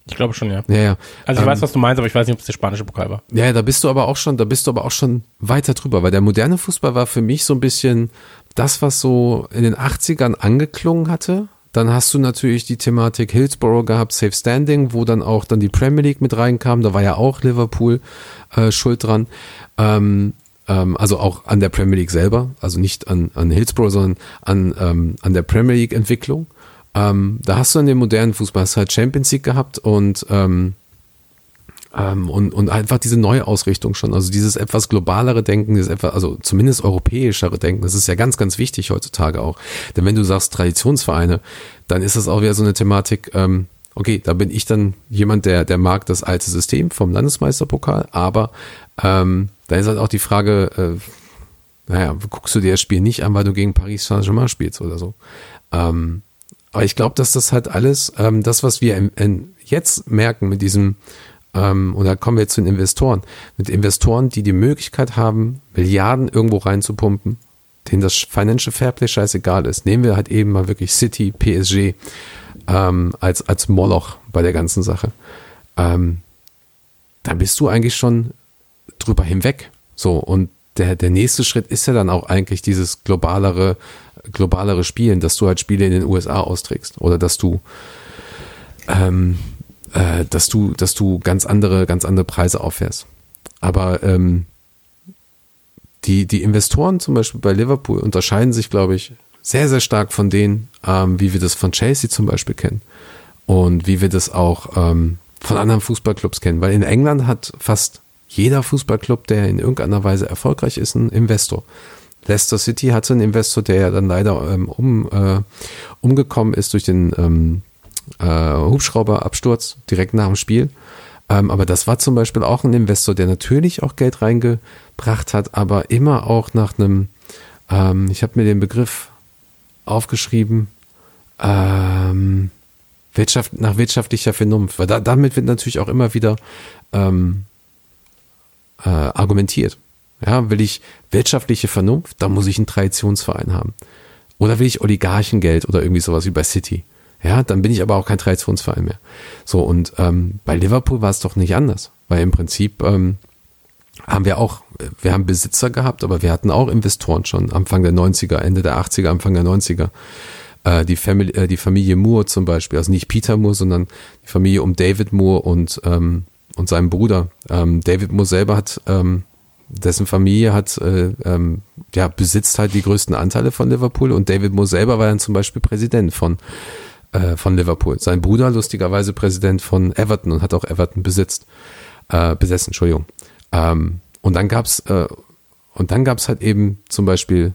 Ich glaube schon, ja. Ja, ja. Also ich Ähm, weiß, was du meinst, aber ich weiß nicht, ob es der spanische Pokal war. Ja, da bist du aber auch schon, da bist du aber auch schon weiter drüber, weil der moderne Fußball war für mich so ein bisschen das, was so in den 80ern angeklungen hatte. Dann hast du natürlich die Thematik Hillsborough gehabt, Safe Standing, wo dann auch dann die Premier League mit reinkam. Da war ja auch Liverpool äh, schuld dran. Ähm, ähm, also auch an der Premier League selber, also nicht an, an Hillsborough, sondern an, ähm, an der Premier League Entwicklung. Ähm, da hast du in dem modernen Fußball halt Champions League gehabt und ähm, und, und einfach diese neue Ausrichtung schon, also dieses etwas globalere Denken, dieses etwas, also zumindest europäischere Denken, das ist ja ganz, ganz wichtig heutzutage auch. Denn wenn du sagst Traditionsvereine, dann ist das auch wieder so eine Thematik, ähm, okay, da bin ich dann jemand, der, der mag das alte System vom Landesmeisterpokal, aber ähm, da ist halt auch die Frage, äh, naja, guckst du dir das Spiel nicht an, weil du gegen Paris Saint-Germain spielst oder so. Ähm, aber ich glaube, dass das halt alles, ähm, das, was wir in, in jetzt merken mit diesem, ähm, und da kommen wir zu den Investoren, mit Investoren, die die Möglichkeit haben, Milliarden irgendwo reinzupumpen, denen das Financial Fairplay scheißegal ist. Nehmen wir halt eben mal wirklich City, PSG ähm, als, als Moloch bei der ganzen Sache. Ähm, da bist du eigentlich schon drüber hinweg. So, und der, der nächste Schritt ist ja dann auch eigentlich dieses globalere, globalere Spielen, dass du halt Spiele in den USA austrägst oder dass du ähm, äh, dass du, dass du ganz andere, ganz andere Preise auffährst. Aber ähm, die, die Investoren zum Beispiel bei Liverpool unterscheiden sich, glaube ich, sehr, sehr stark von denen, ähm, wie wir das von Chelsea zum Beispiel kennen. Und wie wir das auch ähm, von anderen Fußballclubs kennen. Weil in England hat fast jeder Fußballclub, der in irgendeiner Weise erfolgreich ist, einen Investor. Leicester City hatte einen Investor, der ja dann leider ähm, um, äh, umgekommen ist durch den ähm, äh, Hubschrauberabsturz direkt nach dem Spiel. Ähm, aber das war zum Beispiel auch ein Investor, der natürlich auch Geld reingebracht hat, aber immer auch nach einem, ähm, ich habe mir den Begriff aufgeschrieben, ähm, Wirtschaft, nach wirtschaftlicher Vernunft, weil da, damit wird natürlich auch immer wieder ähm, äh, argumentiert. Ja, will ich wirtschaftliche Vernunft, dann muss ich einen Traditionsverein haben. Oder will ich Oligarchengeld oder irgendwie sowas wie bei City. Ja, dann bin ich aber auch kein Traditionsverein mehr. So, und ähm, bei Liverpool war es doch nicht anders, weil im Prinzip ähm, haben wir auch, wir haben Besitzer gehabt, aber wir hatten auch Investoren schon Anfang der 90er, Ende der 80er, Anfang der 90er. Äh, die, Family, äh, die Familie Moore zum Beispiel, also nicht Peter Moore, sondern die Familie um David Moore und, ähm, und seinem Bruder. Ähm, David Moore selber hat, ähm, dessen Familie hat, äh, ähm, ja, besitzt halt die größten Anteile von Liverpool und David Moore selber war dann zum Beispiel Präsident von, äh, von Liverpool. Sein Bruder lustigerweise Präsident von Everton und hat auch Everton besitzt, äh, besessen, Entschuldigung. Ähm, und dann gab's äh, und dann gab's halt eben zum Beispiel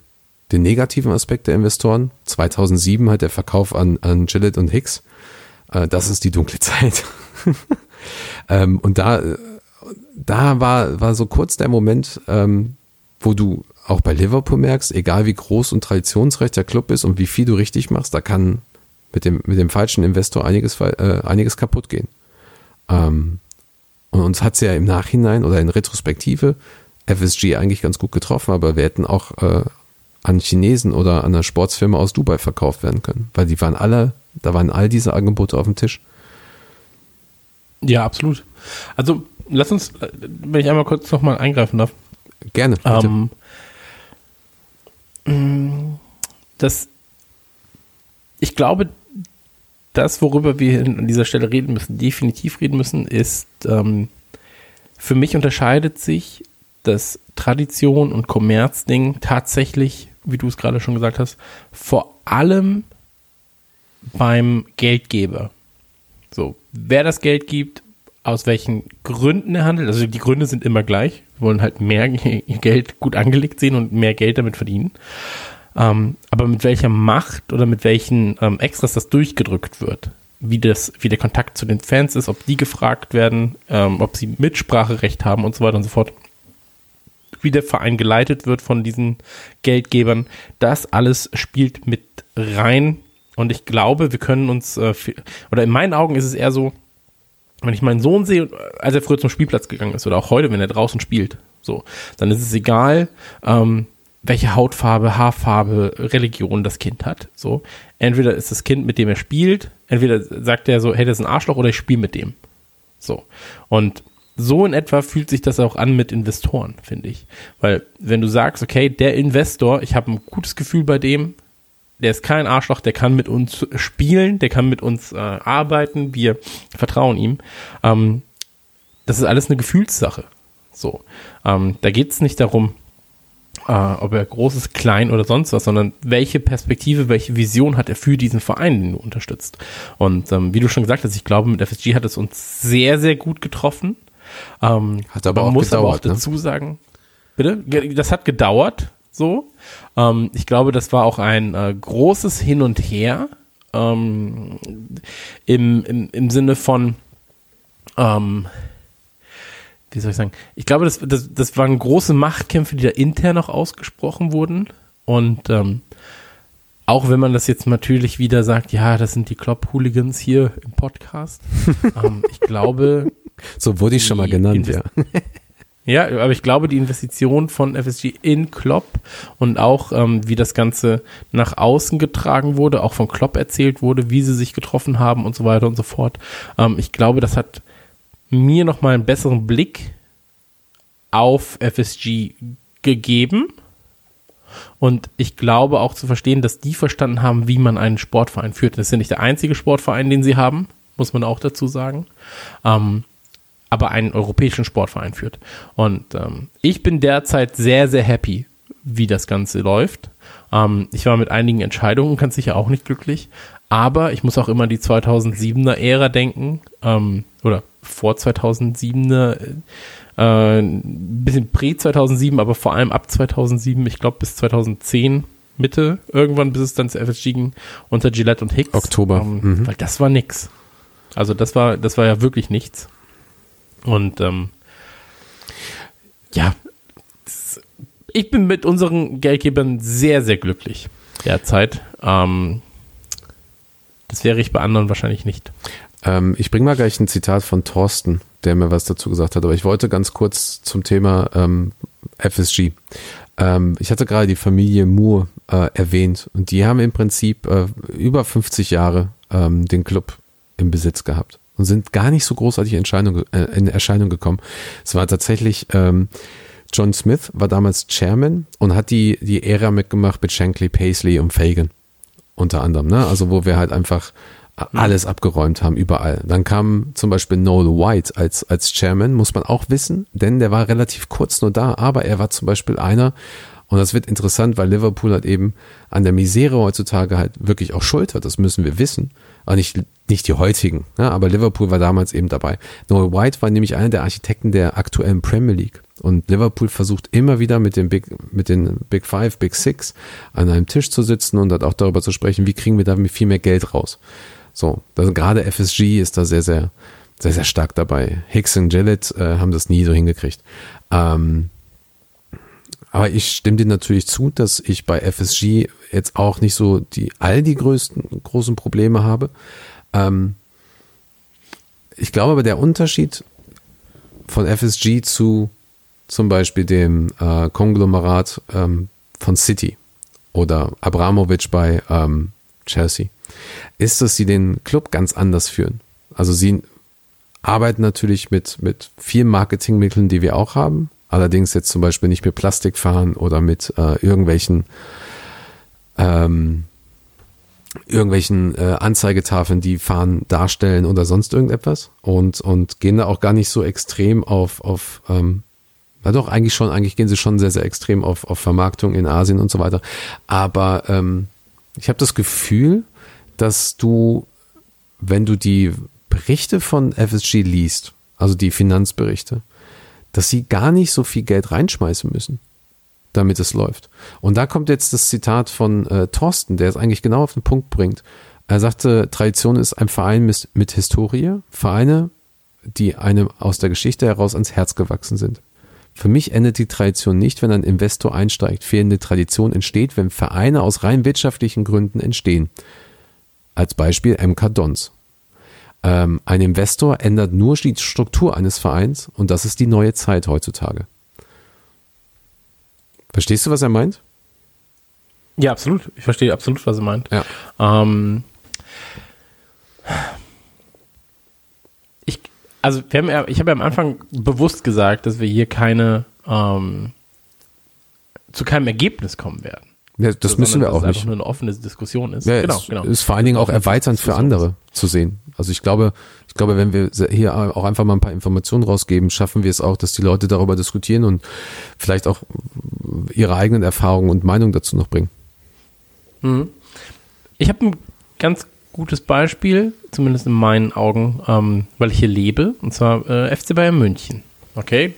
den negativen Aspekt der Investoren. 2007 halt der Verkauf an, an Gillett und Hicks. Äh, das ist die dunkle Zeit. ähm, und da, da war, war so kurz der Moment, ähm, wo du auch bei Liverpool merkst, egal wie groß und traditionsreich der Club ist und wie viel du richtig machst, da kann mit dem, mit dem falschen Investor einiges, äh, einiges kaputt gehen. Ähm, und uns hat es ja im Nachhinein oder in Retrospektive FSG eigentlich ganz gut getroffen, aber wir hätten auch äh, an Chinesen oder an einer Sportsfirma aus Dubai verkauft werden können, weil die waren alle, da waren all diese Angebote auf dem Tisch. Ja, absolut. Also lass uns, äh, wenn ich einmal kurz nochmal eingreifen darf. Gerne. bitte. Ähm, mh, das, ich glaube, das, worüber wir an dieser Stelle reden müssen, definitiv reden müssen, ist, ähm, für mich unterscheidet sich das Tradition und Kommerzding tatsächlich, wie du es gerade schon gesagt hast, vor allem beim Geldgeber. So, wer das Geld gibt, aus welchen Gründen er handelt, also die Gründe sind immer gleich, wir wollen halt mehr Geld gut angelegt sehen und mehr Geld damit verdienen. Ähm, aber mit welcher Macht oder mit welchen ähm, Extras das durchgedrückt wird, wie, das, wie der Kontakt zu den Fans ist, ob die gefragt werden, ähm, ob sie Mitspracherecht haben und so weiter und so fort, wie der Verein geleitet wird von diesen Geldgebern, das alles spielt mit rein. Und ich glaube, wir können uns, äh, oder in meinen Augen ist es eher so, wenn ich meinen Sohn sehe, als er früher zum Spielplatz gegangen ist oder auch heute, wenn er draußen spielt, so, dann ist es egal, ähm, welche Hautfarbe, Haarfarbe, Religion das Kind hat. So, entweder ist das Kind, mit dem er spielt, entweder sagt er so, hey, das ist ein Arschloch oder ich spiele mit dem. So. Und so in etwa fühlt sich das auch an mit Investoren, finde ich. Weil wenn du sagst, okay, der Investor, ich habe ein gutes Gefühl bei dem, der ist kein Arschloch, der kann mit uns spielen, der kann mit uns äh, arbeiten, wir vertrauen ihm. Ähm, das ist alles eine Gefühlssache. So, ähm, da geht es nicht darum, äh, ob er groß ist, klein oder sonst was, sondern welche Perspektive, welche Vision hat er für diesen Verein, den du unterstützt. Und ähm, wie du schon gesagt hast, ich glaube, mit FSG hat es uns sehr, sehr gut getroffen. Ähm, Hat aber man auch muss aber auch gedauert, ne? dazu sagen, bitte, das hat gedauert, so. Ähm, ich glaube, das war auch ein äh, großes Hin und Her ähm, im, im, im Sinne von, ähm, wie soll ich sagen, ich glaube, das, das, das waren große Machtkämpfe, die da intern auch ausgesprochen wurden. Und ähm, auch wenn man das jetzt natürlich wieder sagt, ja, das sind die Klopp-Hooligans hier im Podcast. ähm, ich glaube, So wurde ich schon mal genannt, ja. Invest- ja, aber ich glaube, die Investition von FSG in Klopp und auch ähm, wie das Ganze nach außen getragen wurde, auch von Klopp erzählt wurde, wie sie sich getroffen haben und so weiter und so fort. Ähm, ich glaube, das hat mir nochmal einen besseren Blick auf FSG gegeben. Und ich glaube auch zu verstehen, dass die verstanden haben, wie man einen Sportverein führt. Das ist ja nicht der einzige Sportverein, den sie haben, muss man auch dazu sagen. Ähm, aber einen europäischen Sportverein führt. Und ähm, ich bin derzeit sehr, sehr happy, wie das Ganze läuft. Ähm, ich war mit einigen Entscheidungen ganz sicher auch nicht glücklich, aber ich muss auch immer an die 2007er Ära denken, ähm, oder vor 2007er, äh, ein bisschen prä 2007, aber vor allem ab 2007, ich glaube bis 2010 Mitte, irgendwann bis es dann zu FSG ging, unter Gillette und Hicks. Oktober, Ähm, mhm. Weil das war nix. Also das war, das war ja wirklich nichts. Und ähm, ja, das- ich bin mit unseren Geldgebern sehr, sehr glücklich derzeit. Ähm, das wäre ich bei anderen wahrscheinlich nicht. Ähm, ich bringe mal gleich ein Zitat von Thorsten, der mir was dazu gesagt hat, aber ich wollte ganz kurz zum Thema ähm, FSG. Ähm, ich hatte gerade die Familie Moore äh, erwähnt und die haben im Prinzip äh, über 50 Jahre ähm, den Club im Besitz gehabt und sind gar nicht so großartig in Erscheinung, äh, in Erscheinung gekommen. Es war tatsächlich ähm, John Smith war damals Chairman und hat die, die Ära mitgemacht mit Shankly, Paisley und Fagan unter anderem, ne? Also wo wir halt einfach alles abgeräumt haben, überall. Dann kam zum Beispiel Noel White als, als Chairman, muss man auch wissen, denn der war relativ kurz nur da, aber er war zum Beispiel einer, und das wird interessant, weil Liverpool halt eben an der Misere heutzutage halt wirklich auch Schuld hat, das müssen wir wissen, aber nicht, nicht die heutigen, ne? aber Liverpool war damals eben dabei. Noel White war nämlich einer der Architekten der aktuellen Premier League. Und Liverpool versucht immer wieder mit den Big, mit den Big Five, Big Six an einem Tisch zu sitzen und halt auch darüber zu sprechen, wie kriegen wir da viel mehr Geld raus. So, also gerade FSG ist da sehr, sehr, sehr, sehr stark dabei. Hicks und Gillett äh, haben das nie so hingekriegt. Ähm, aber ich stimme dir natürlich zu, dass ich bei FSG jetzt auch nicht so die all die größten großen Probleme habe. Ähm, ich glaube aber der Unterschied von FSG zu zum Beispiel dem äh, Konglomerat ähm, von City oder Abramovic bei ähm, Chelsea, ist, dass sie den Club ganz anders führen. Also sie arbeiten natürlich mit, mit vielen Marketingmitteln, die wir auch haben. Allerdings jetzt zum Beispiel nicht mit Plastikfahren oder mit äh, irgendwelchen ähm, irgendwelchen äh, Anzeigetafeln, die Fahren darstellen oder sonst irgendetwas und und gehen da auch gar nicht so extrem auf auf ähm, na doch eigentlich schon eigentlich gehen sie schon sehr sehr extrem auf auf Vermarktung in Asien und so weiter. Aber ähm, ich habe das Gefühl, dass du, wenn du die Berichte von FSG liest, also die Finanzberichte, dass sie gar nicht so viel Geld reinschmeißen müssen, damit es läuft. Und da kommt jetzt das Zitat von äh, Thorsten, der es eigentlich genau auf den Punkt bringt. Er sagte, Tradition ist ein Verein mit, mit Historie, Vereine, die einem aus der Geschichte heraus ans Herz gewachsen sind. Für mich endet die Tradition nicht, wenn ein Investor einsteigt. Fehlende Tradition entsteht, wenn Vereine aus rein wirtschaftlichen Gründen entstehen. Als Beispiel MK Dons. Ähm, ein Investor ändert nur die Struktur eines Vereins und das ist die neue Zeit heutzutage. Verstehst du, was er meint? Ja, absolut. Ich verstehe absolut, was er meint. Ja. Ähm, ich, also wir haben ja, ich habe ja am Anfang bewusst gesagt, dass wir hier keine ähm, zu keinem Ergebnis kommen werden. Ja, das So, müssen sondern wir dass auch es einfach nicht. nur eine offene Diskussion ist. Ja, genau, es genau. ist vor allen Dingen auch erweiternd für andere zu sehen. Also ich glaube, ich glaube, wenn wir hier auch einfach mal ein paar Informationen rausgeben, schaffen wir es auch, dass die Leute darüber diskutieren und vielleicht auch ihre eigenen Erfahrungen und Meinungen dazu noch bringen. Ich habe ein ganz gutes Beispiel, zumindest in meinen Augen, ähm, weil ich hier lebe, und zwar äh, FC Bayern München. Okay,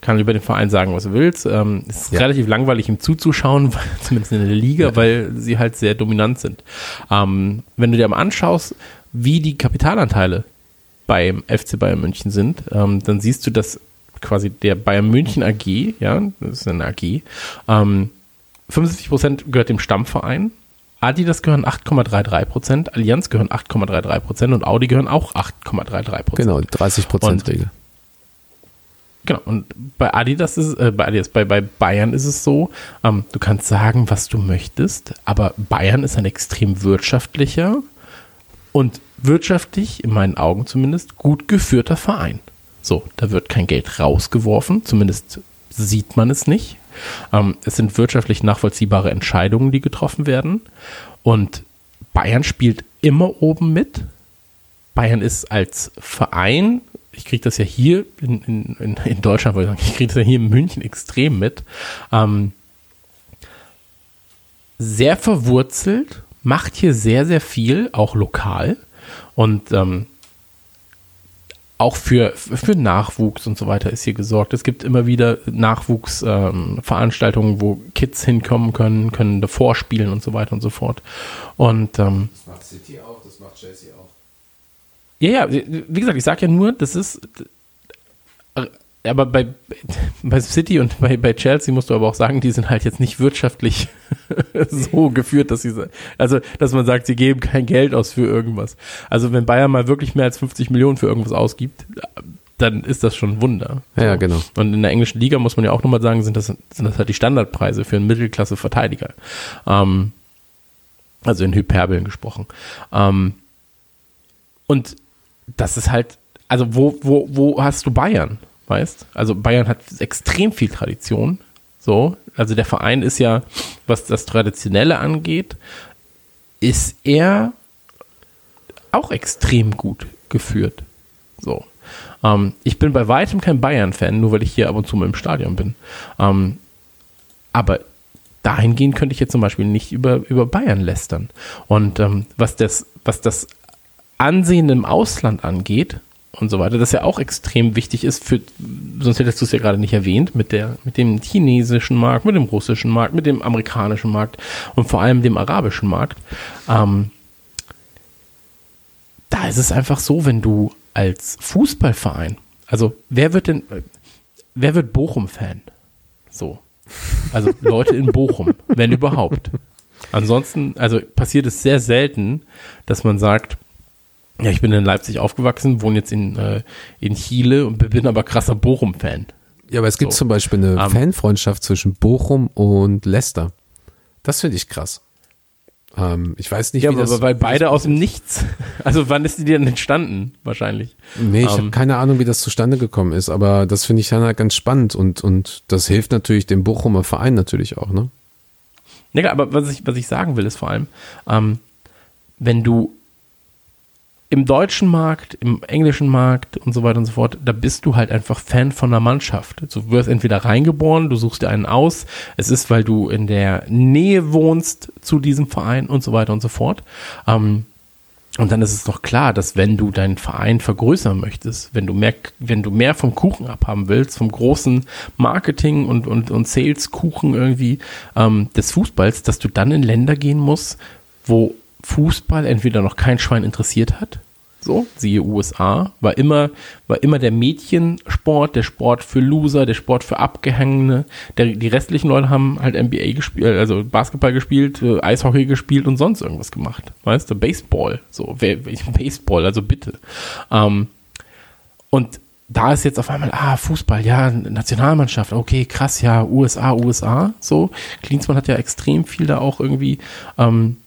kann über den Verein sagen, was du willst. Ähm, es ist Ja. relativ langweilig, ihm zuzuschauen, zumindest in der Liga, weil sie halt sehr dominant sind. Ähm, wenn du dir mal anschaust, wie die Kapitalanteile beim FC Bayern München sind, ähm, dann siehst du, dass quasi der Bayern München AG, ja, das ist eine AG, ähm, 75% gehört dem Stammverein, Adidas gehören 8,33 Prozent, Allianz gehören 8,33 Prozent und Audi gehören auch 8,33 Prozent. Genau, 30 Prozent Regel. Genau, und bei Adidas ist äh, bei Adidas, bei, bei Bayern ist es so, ähm, du kannst sagen, was du möchtest, aber Bayern ist ein extrem wirtschaftlicher und wirtschaftlich, in meinen Augen zumindest, gut geführter Verein. So, da wird kein Geld rausgeworfen, zumindest sieht man es nicht. Ähm, es sind wirtschaftlich nachvollziehbare Entscheidungen, die getroffen werden. Und Bayern spielt immer oben mit. Bayern ist als Verein, ich kriege das ja hier in, in, in, Deutschland, wollte ich sagen, ich kriege das ja hier in München extrem mit, ähm, sehr verwurzelt, macht hier sehr, sehr viel, auch lokal. Und ähm, auch für, für Nachwuchs und so weiter ist hier gesorgt. Es gibt immer wieder Nachwuchsveranstaltungen, ähm, wo Kids hinkommen können, können davor spielen und so weiter und so fort. Und ähm, Das macht City auch, das macht Chelsea auch. Ja, ja, wie gesagt, ich sage ja nur, das ist. Aber bei, bei City und bei, bei Chelsea musst du aber auch sagen, die sind halt jetzt nicht wirtschaftlich so geführt, dass sie, also, dass man sagt, sie geben kein Geld aus für irgendwas. Also, wenn Bayern mal wirklich mehr als 50 Millionen für irgendwas ausgibt, dann ist das schon ein Wunder. Ja, genau. Und in der englischen Liga muss man ja auch nochmal sagen, sind das, sind das halt die Standardpreise für einen Mittelklasse-Verteidiger. Ähm, also in Hyperbeln gesprochen. Ähm, und das ist halt, also wo, wo, wo hast du Bayern? Weißt? Also Bayern hat extrem viel Tradition. So, also der Verein ist ja, was das Traditionelle angeht, ist er auch extrem gut geführt. So. Ähm, ich bin bei weitem kein Bayern-Fan, nur weil ich hier ab und zu mal im Stadion bin. Ähm, aber dahingehend könnte ich jetzt zum Beispiel nicht über, über Bayern lästern. Und ähm, was, das, was das Ansehen im Ausland angeht und so weiter, das ja auch extrem wichtig ist für, sonst hättest du es ja gerade nicht erwähnt, mit der, mit dem chinesischen Markt, mit dem russischen Markt, mit dem amerikanischen Markt und vor allem dem arabischen Markt. Ähm, da ist es einfach so, wenn du als Fußballverein, also wer wird denn, wer wird Bochum-Fan? So. Also Leute in Bochum, wenn überhaupt. Ansonsten, also passiert es sehr selten, dass man sagt, ja, ich bin in Leipzig aufgewachsen, wohne jetzt in, äh, in Chile und bin aber krasser Bochum-Fan. Ja, aber es gibt So. zum Beispiel eine Ähm. Fanfreundschaft zwischen Bochum und Leicester. Das finde ich krass. Ähm, ich weiß nicht, Ja, wie aber das. weil beide aus dem Nichts. Also wann ist die denn entstanden? Wahrscheinlich. Nee, ich Ähm. habe keine Ahnung, wie das zustande gekommen ist, aber das finde ich dann halt ganz spannend und, und das hilft natürlich dem Bochumer Verein natürlich auch, ne? Ja, aber was ich, was ich sagen will, ist vor allem, ähm, wenn du im deutschen Markt, im englischen Markt und so weiter und so fort, da bist du halt einfach Fan von der Mannschaft. Du wirst entweder reingeboren, du suchst dir einen aus, es ist, weil du in der Nähe wohnst zu diesem Verein und so weiter und so fort. Ähm, und dann ist es doch klar, dass wenn du deinen Verein vergrößern möchtest, wenn du mehr, wenn du mehr vom Kuchen abhaben willst, vom großen Marketing und, und, und Sales-Kuchen irgendwie ähm, des Fußballs, dass du dann in Länder gehen musst, wo Fußball entweder noch kein Schwein interessiert hat, so, siehe USA, war immer, war immer der Mädchensport, der Sport für Loser, der Sport für Abgehangene. Der, die restlichen Leute haben halt NBA gespielt, also Basketball gespielt, äh, Eishockey gespielt und sonst irgendwas gemacht. Weißt du, Baseball, so, wer, Baseball, also bitte. Ähm, und da ist jetzt auf einmal, ah, Fußball, ja, Nationalmannschaft, okay, krass, ja, USA, USA, so. Klinsmann hat ja extrem viel da auch irgendwie, ähm,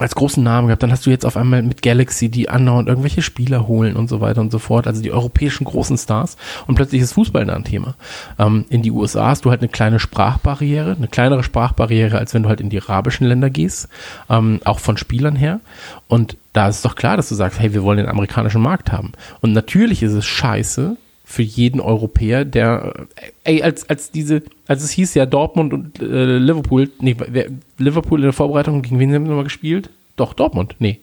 als großen Namen gehabt. Dann hast du jetzt auf einmal mit Galaxy, die andauernd irgendwelche Spieler holen und so weiter und so fort. Also die europäischen großen Stars. Und plötzlich ist Fußball da ein Thema. Ähm, in die USA hast du halt eine kleine Sprachbarriere, eine kleinere Sprachbarriere, als wenn du halt in die arabischen Länder gehst. Ähm, auch von Spielern her. Und da ist doch klar, dass du sagst, hey, wir wollen den amerikanischen Markt haben. Und natürlich ist es scheiße, für jeden Europäer, der, ey, als, als diese, als es hieß ja Dortmund und äh, Liverpool, nee, wer, Liverpool in der Vorbereitung, gegen wen haben sie nochmal gespielt? Doch, Dortmund, nee.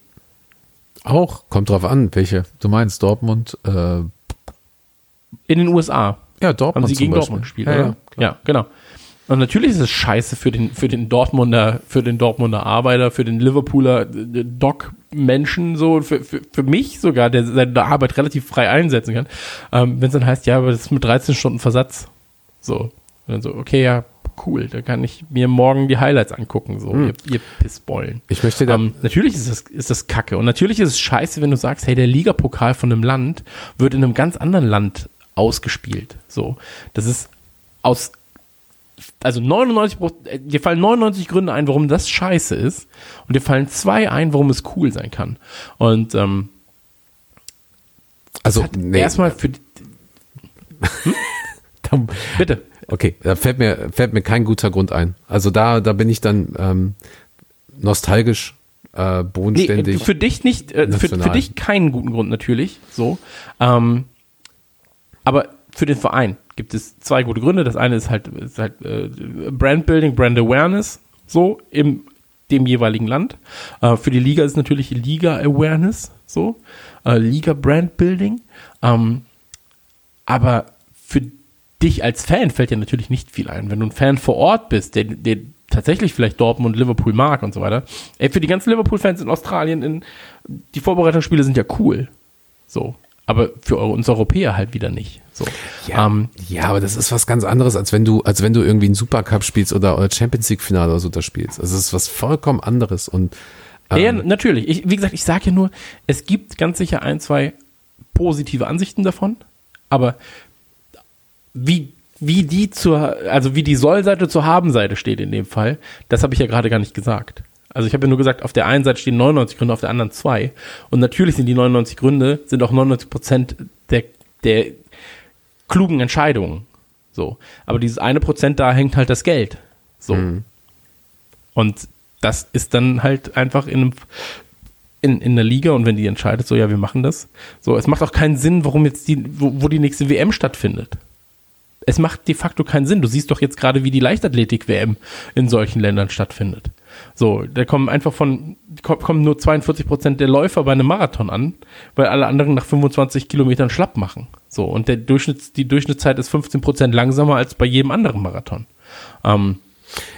Auch, kommt drauf an, welche. Du meinst Dortmund, äh, In den USA Ja, Dortmund haben sie zum gegen Beispiel. Dortmund gespielt, ja, oder? Ja, Ja, genau. Und natürlich ist es scheiße für den, für den Dortmunder, für den Dortmunder Arbeiter, für den Liverpooler äh, Doc-Menschen, so, für, für, für mich sogar, der seine Arbeit relativ frei einsetzen kann, ähm, wenn es dann heißt, ja, aber das ist mit 13 Stunden Versatz. So. Und dann so, okay, ja, cool, da kann ich mir morgen die Highlights angucken, so, ihr, ihr Pissbollen. Ich möchte da, Ähm, natürlich ist das, ist das kacke. Und natürlich ist es scheiße, wenn du sagst, hey, der Ligapokal von einem Land wird in einem ganz anderen Land ausgespielt. So. Das ist aus, also 99, Pro- äh, dir fallen 99 Gründe ein, warum das scheiße ist. Und dir fallen zwei ein, warum es cool sein kann. Und, ähm, also, nee, erstmal für, da- bitte. okay, da fällt mir, fällt mir kein guter Grund ein. Also da, da bin ich dann ähm, nostalgisch, äh, Nee, bodenständig. äh, für dich nicht, äh, für, für dich keinen guten Grund natürlich, so. Ähm, aber für den Verein gibt es zwei gute Gründe. Das eine ist halt, ist halt äh, Brand Building, Brand Awareness, so im dem jeweiligen Land. Äh, für die Liga ist natürlich Liga Awareness, so äh, Liga Brand Building. Ähm, aber für dich als Fan fällt dir natürlich nicht viel ein. Wenn du ein Fan vor Ort bist, der, der tatsächlich vielleicht Dortmund, Liverpool mag und so weiter. Ey, für die ganzen Liverpool-Fans in Australien, in, die Vorbereitungsspiele sind ja cool. So. Aber für uns Europäer halt wieder nicht. So. ja, Ähm, ja, aber das ist was ganz anderes, als wenn du, als wenn du irgendwie einen Supercup spielst oder, oder Champions League Finale oder so da spielst. Also es ist was vollkommen anderes und Ja, ja, ähm, natürlich. Ich, wie gesagt, ich sage ja nur, es gibt ganz sicher ein, zwei positive Ansichten davon, aber wie, wie die zur, also wie die Soll-Seite zur Haben-Seite steht in dem Fall, das habe ich ja gerade gar nicht gesagt. Also ich habe ja nur gesagt, auf der einen Seite stehen 99 Gründe, auf der anderen zwei. Und natürlich sind die 99 Gründe, sind auch 99 Prozent der, der klugen Entscheidungen. So. Aber dieses eine Prozent da hängt halt das Geld. So. Und das ist dann halt einfach in einem, in, in der Liga und wenn die entscheidet, so ja, wir machen das. So, es macht auch keinen Sinn, warum jetzt die, wo, wo die nächste WM stattfindet. Es macht de facto keinen Sinn. Du siehst doch jetzt gerade, wie die Leichtathletik-WM in solchen Ländern stattfindet. So, da kommen einfach von, ko- kommen nur 42 Prozent der Läufer bei einem Marathon an, weil alle anderen nach 25 Kilometern schlapp machen. So, und der Durchschnitts, die Durchschnittszeit ist 15 Prozent langsamer als bei jedem anderen Marathon. Ähm,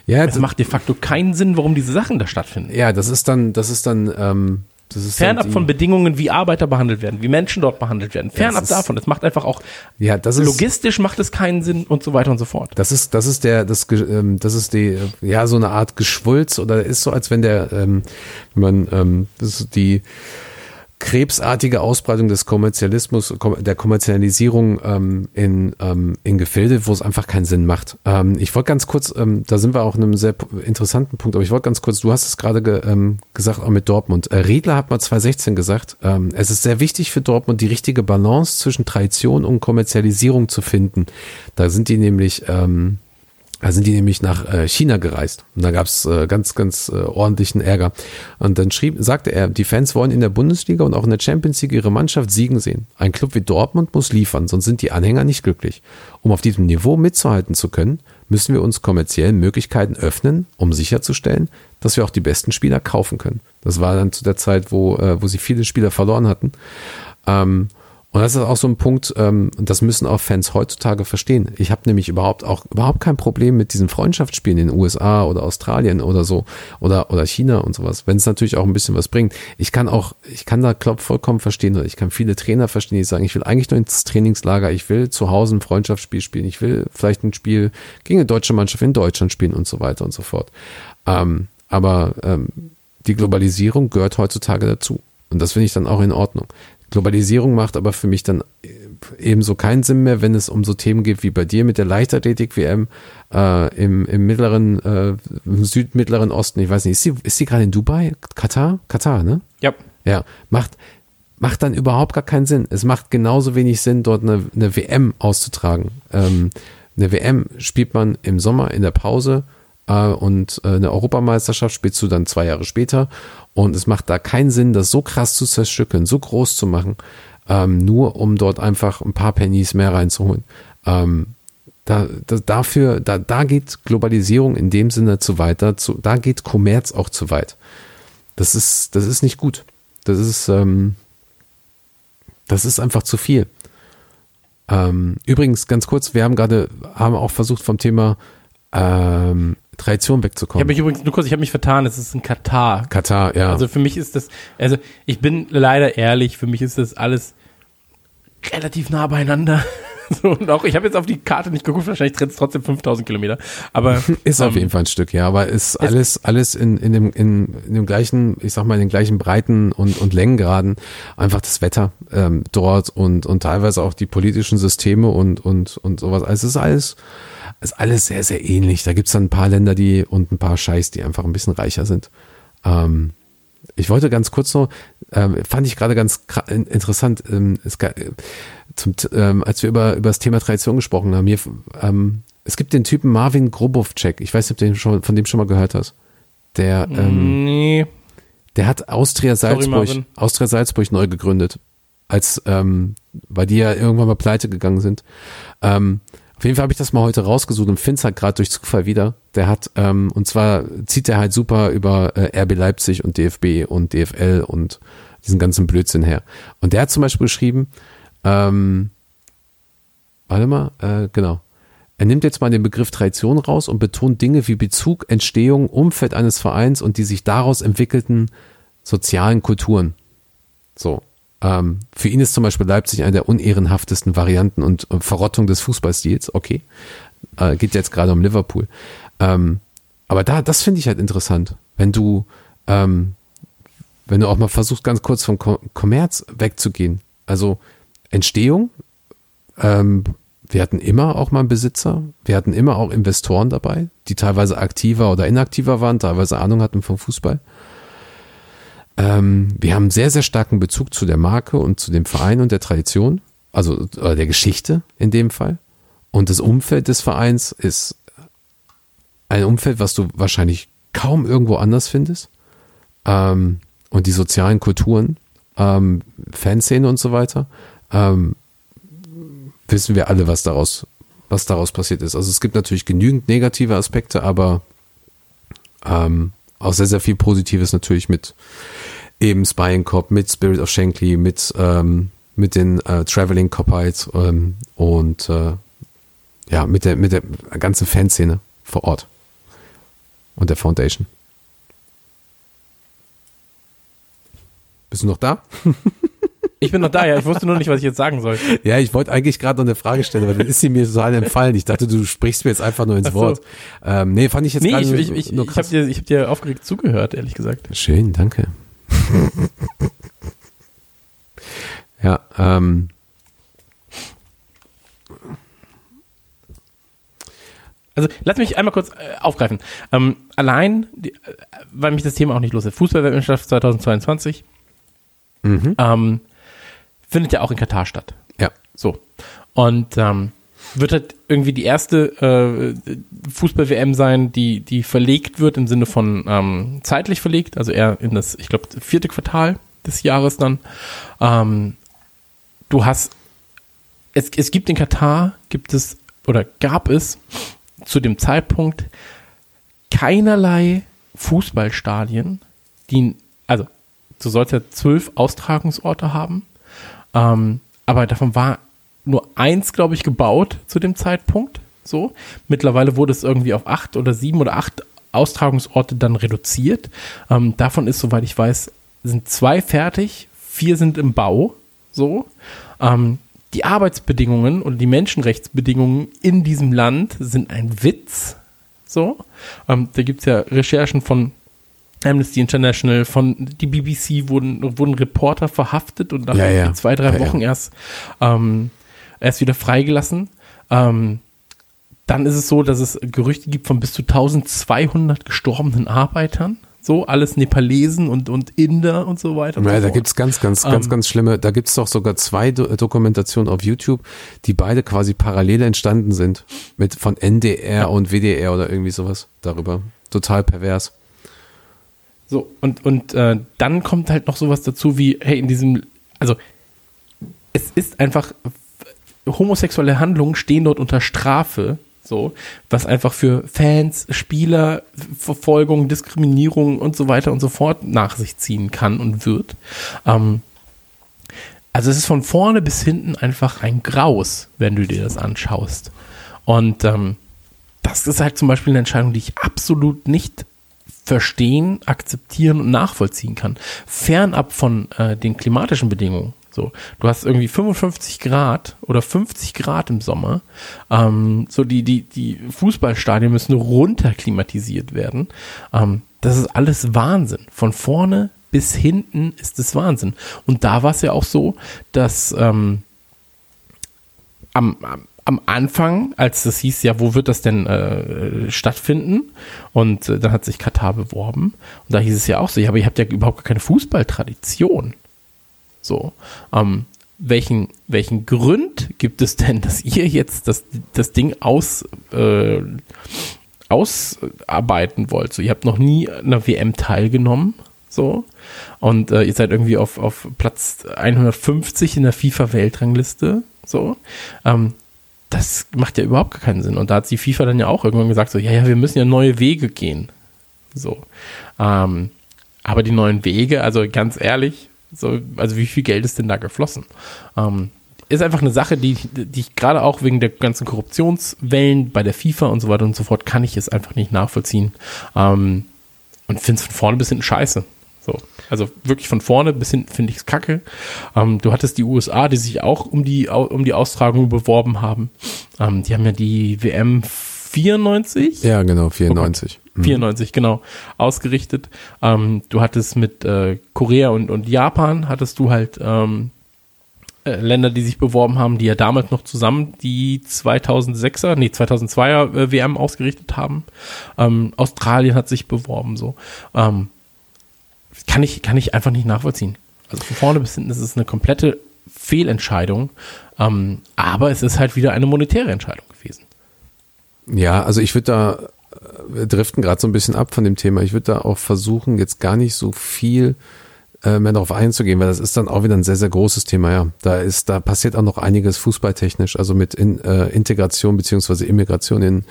ja, es macht de facto keinen Sinn, warum diese Sachen da stattfinden. ja, das ist dann, das ist dann, ähm, Fernab von Bedingungen, wie Arbeiter behandelt werden, wie Menschen dort behandelt werden. Fernab davon. Es macht einfach auch, ja, das ist logistisch macht es keinen Sinn und so weiter und so fort. Das ist, das ist der, das, ähm, das ist die, ja, so eine Art Geschwulz oder ist so, als wenn der, ähm, wenn man, ähm, das ist die krebsartige Ausbreitung des Kommerzialismus, kom- der Kommerzialisierung ähm, in, ähm, in Gefilde, wo es einfach keinen Sinn macht. Ähm, ich wollte ganz kurz, ähm, da sind wir auch in einem sehr interessanten Punkt, aber ich wollte ganz kurz, du hast es gerade ge, ähm, gesagt, auch mit Dortmund. Äh, Riedler hat mal 2016 gesagt, ähm, es ist sehr wichtig für Dortmund, die richtige Balance zwischen Tradition und Kommerzialisierung zu finden. Da sind die nämlich ähm, da sind die nämlich nach äh, China gereist. Und da gab's äh, ganz, ganz äh, ordentlichen Ärger. Und dann schrieb, sagte er, die Fans wollen in der Bundesliga und auch in der Champions League ihre Mannschaft siegen sehen. Ein Club wie Dortmund muss liefern, sonst sind die Anhänger nicht glücklich. Um auf diesem Niveau mitzuhalten zu können, müssen wir uns kommerziellen Möglichkeiten öffnen, um sicherzustellen, dass wir auch die besten Spieler kaufen können. Das war dann zu der Zeit, wo, wo sie viele Spieler verloren hatten. Ähm, und das ist auch so ein Punkt, ähm, das müssen auch Fans heutzutage verstehen. Ich habe nämlich überhaupt auch überhaupt kein Problem mit diesen Freundschaftsspielen in den USA oder Australien oder so oder oder China und sowas, wenn es natürlich auch ein bisschen was bringt. Ich kann auch, ich kann da Klopp vollkommen verstehen oder ich kann viele Trainer verstehen, die sagen, ich will eigentlich nur ins Trainingslager, ich will zu Hause ein Freundschaftsspiel spielen, ich will vielleicht ein Spiel gegen eine deutsche Mannschaft in Deutschland spielen und so weiter und so fort. Ähm, aber ähm, die Globalisierung gehört heutzutage dazu. Und das finde ich dann auch in Ordnung. Globalisierung macht aber für mich dann ebenso keinen Sinn mehr, wenn es um so Themen geht wie bei dir mit der Leichtathletik-WM äh, im, im mittleren, äh, im südmittleren Osten. Ich weiß nicht, ist sie, ist sie gerade in Dubai? Katar? Katar, ne? Ja. Ja, macht, macht dann überhaupt gar keinen Sinn. Es macht genauso wenig Sinn, dort eine, eine WM auszutragen. Ähm, eine WM spielt man im Sommer in der Pause äh, und äh, eine Europameisterschaft spielst du dann zwei Jahre später. Und es macht da keinen Sinn, das so krass zu zerstückeln, so groß zu machen, ähm, nur um dort einfach ein paar Pennies mehr reinzuholen. Ähm, da, da, dafür, da, da geht Globalisierung in dem Sinne zu weit, dazu, da geht Kommerz auch zu weit. Das ist, das ist nicht gut. Das ist, ähm, das ist einfach zu viel. Ähm, übrigens, ganz kurz, wir haben gerade, haben auch versucht vom Thema ähm, Tradition Ich habe wegzukommen. mich übrigens, nur kurz, ich habe mich vertan, es ist in Katar. Katar, ja. Also für mich ist das, also ich bin leider ehrlich, für mich ist das alles relativ nah beieinander. So, und auch, ich habe jetzt auf die Karte nicht geguckt, wahrscheinlich trennt es trotzdem 5000 Kilometer. Aber Ist auf ähm, jeden Fall ein Stück, ja, aber ist alles, alles in, in, dem, in, in dem gleichen, ich sag mal, in den gleichen Breiten und, und Längengraden. Einfach das Wetter ähm, dort und, und teilweise auch die politischen Systeme und, und, und sowas. Also es ist alles, ist alles sehr, sehr ähnlich. Da gibt's dann ein paar Länder, die und ein paar Scheiß, die einfach ein bisschen reicher sind. Ähm, ich wollte ganz kurz noch, ähm, fand ich gerade ganz interessant, ähm, es, äh, zum, ähm, als wir über, über das Thema Tradition gesprochen haben, hier, ähm, es gibt den Typen Marvin Grobovcek, ich weiß nicht, ob du den schon, von dem schon mal gehört hast. Der, ähm, nee, der hat Austria Sorry, Salzburg, Marvin. Austria Salzburg neu gegründet, als ähm, weil die ja irgendwann mal pleite gegangen sind. Ähm, auf jeden Fall habe ich das mal heute rausgesucht und finde es halt gerade durch Zufall wieder. Der hat, ähm, und zwar zieht der halt super über äh, RB Leipzig und DFB und DFL und diesen ganzen Blödsinn her. Und der hat zum Beispiel geschrieben, ähm, warte mal, äh, genau. Er nimmt jetzt mal den Begriff Tradition raus und betont Dinge wie Bezug, Entstehung, Umfeld eines Vereins und die sich daraus entwickelten sozialen Kulturen. So. Ähm, für ihn ist zum Beispiel Leipzig eine der unehrenhaftesten Varianten und äh, Verrottung des Fußballstils. Okay. Äh, geht jetzt gerade um Liverpool. Ähm, aber da, das finde ich halt interessant. Wenn du, ähm, wenn du auch mal versuchst, ganz kurz vom Ko- Kommerz wegzugehen. Also Entstehung, ähm, wir hatten immer auch mal einen Besitzer, wir hatten immer auch Investoren dabei, die teilweise aktiver oder inaktiver waren, teilweise Ahnung hatten vom Fußball. Ähm, wir haben sehr, sehr starken Bezug zu der Marke und zu dem Verein und der Tradition, also der Geschichte in dem Fall. Und das Umfeld des Vereins ist ein Umfeld, was du wahrscheinlich kaum irgendwo anders findest. Ähm, und die sozialen Kulturen, ähm, Fanszene und so weiter, ähm, wissen wir alle, was daraus, was daraus passiert ist. Also es gibt natürlich genügend negative Aspekte, aber ähm, auch sehr, sehr viel Positives natürlich mit eben Spying Cop, mit Spirit of Shankly, mit, ähm, mit den äh, Traveling Copites ähm, und äh, ja, mit der, mit der ganzen Fanszene vor Ort und der Foundation. Bist du noch da? ich bin noch da, ja. Ich wusste nur nicht, was ich jetzt sagen soll. Ja, ich wollte eigentlich gerade noch eine Frage stellen, aber dann ist sie mir total entfallen. Ich dachte, du sprichst mir jetzt einfach nur ins so. Wort. Ähm, nee, fand ich jetzt Nee, gerade ich, ich, ich, nur ich habe krass. dir, ich hab dir aufgeregt zugehört, ehrlich gesagt. Schön, danke. Ja, ähm, Also lass mich einmal kurz äh, aufgreifen. Ähm, allein, die, äh, weil mich das Thema auch nicht los ist. Fußballweltmeisterschaft 2022 ähm, findet ja auch in Katar statt. ja. So. Und ähm, wird halt irgendwie die erste äh, Fußball-WM sein, die, die verlegt wird im Sinne von ähm, zeitlich verlegt, also eher in das, ich glaube, vierte Quartal des Jahres dann. Ähm, du hast, es, es gibt in Katar, gibt es oder gab es zu dem Zeitpunkt keinerlei Fußballstadien, die, also du sollst ja zwölf Austragungsorte haben, ähm, aber davon war nur eins, glaube ich, gebaut zu dem Zeitpunkt. So. Mittlerweile wurde es irgendwie auf acht oder sieben oder acht Austragungsorte dann reduziert. Ähm, davon ist, soweit ich weiß, sind zwei fertig, vier sind im Bau. So. Ähm, die Arbeitsbedingungen und die Menschenrechtsbedingungen in diesem Land sind ein Witz. So. Ähm, da gibt es ja Recherchen von Amnesty International, von die BBC wurden, wurden Reporter verhaftet und nach Ja, ja. zwei, drei Ja. Wochen erst, ähm, erst wieder freigelassen. Ähm, dann ist es so, dass es Gerüchte gibt von bis zu 1200 gestorbenen Arbeitern. So, alles Nepalesen und, und Inder und so weiter. und Ja, so da fort. gibt's ganz, ganz, ganz, Ähm, ganz schlimme, da gibt's doch sogar zwei Do Dokumentationen auf YouTube, die beide quasi parallel entstanden sind. Mit von NDR und WDR oder irgendwie sowas darüber. Total pervers. So, und, und äh, dann kommt halt noch sowas dazu wie, hey, in diesem, also es ist einfach, homosexuelle Handlungen stehen dort unter Strafe, so, was einfach für Fans, Spieler, Verfolgung, Diskriminierung und so weiter und so fort nach sich ziehen kann und wird. Ähm, also es ist von vorne bis hinten einfach ein Graus, wenn du dir das anschaust. Und ähm, das ist halt zum Beispiel eine Entscheidung, die ich absolut nicht verstehen, akzeptieren und nachvollziehen kann. Fernab von äh, den klimatischen Bedingungen. So, du hast irgendwie 55 Grad oder 50 Grad im Sommer. Ähm, so die die die Fußballstadien müssen runter klimatisiert werden. Ähm, das ist alles Wahnsinn. Von vorne bis hinten ist es Wahnsinn. Und da war es ja auch so, dass ähm, am, am, am Anfang, als das hieß, ja, wo wird das denn äh, stattfinden? Und äh, dann hat sich Katar beworben. Und da hieß es ja auch so, ja, aber ihr habt ja überhaupt keine Fußballtradition. So. Ähm, welchen, welchen Grund gibt es denn, dass ihr jetzt das, das Ding aus, äh, ausarbeiten wollt? So, ihr habt noch nie einer WM teilgenommen. So. Und äh, ihr seid irgendwie auf, auf Platz 150 in der FIFA-Weltrangliste. So. Ähm, das macht ja überhaupt keinen Sinn. Und da hat die FIFA dann ja auch irgendwann gesagt, so, ja, ja, wir müssen ja neue Wege gehen. So. Ähm, aber die neuen Wege, also ganz ehrlich, so, also wie viel Geld ist denn da geflossen? Ähm, ist einfach eine Sache, die, die ich gerade auch wegen der ganzen Korruptionswellen bei der FIFA und so weiter und so fort, kann ich es einfach nicht nachvollziehen. Ähm, und finde es von vorne bis hinten scheiße. So. Also wirklich von vorne bis hinten finde ich es kacke. Ähm, du hattest die USA, die sich auch um die, um die Austragung beworben haben. Ähm, die haben ja die WM 94. Ja, genau, 94. Mhm. 94, genau, ausgerichtet. Ähm, du hattest mit äh, Korea und, und Japan, hattest du halt ähm, äh, Länder, die sich beworben haben, die ja damals noch zusammen die 2006er, nee, 2002er äh, WM ausgerichtet haben. Ähm, Australien hat sich beworben, so. Ähm, kann ich, kann ich einfach nicht nachvollziehen. Also von vorne bis hinten ist es eine komplette Fehlentscheidung. Ähm, aber es ist halt wieder eine monetäre Entscheidung gewesen. Ja, also ich würde da, äh, wir driften gerade so ein bisschen ab von dem Thema. Ich würde da auch versuchen, jetzt gar nicht so viel äh, mehr darauf einzugehen, weil das ist dann auch wieder ein sehr, sehr großes Thema, ja. Da ist, da passiert auch noch einiges fußballtechnisch, also mit in, äh, Integration beziehungsweise Immigration in,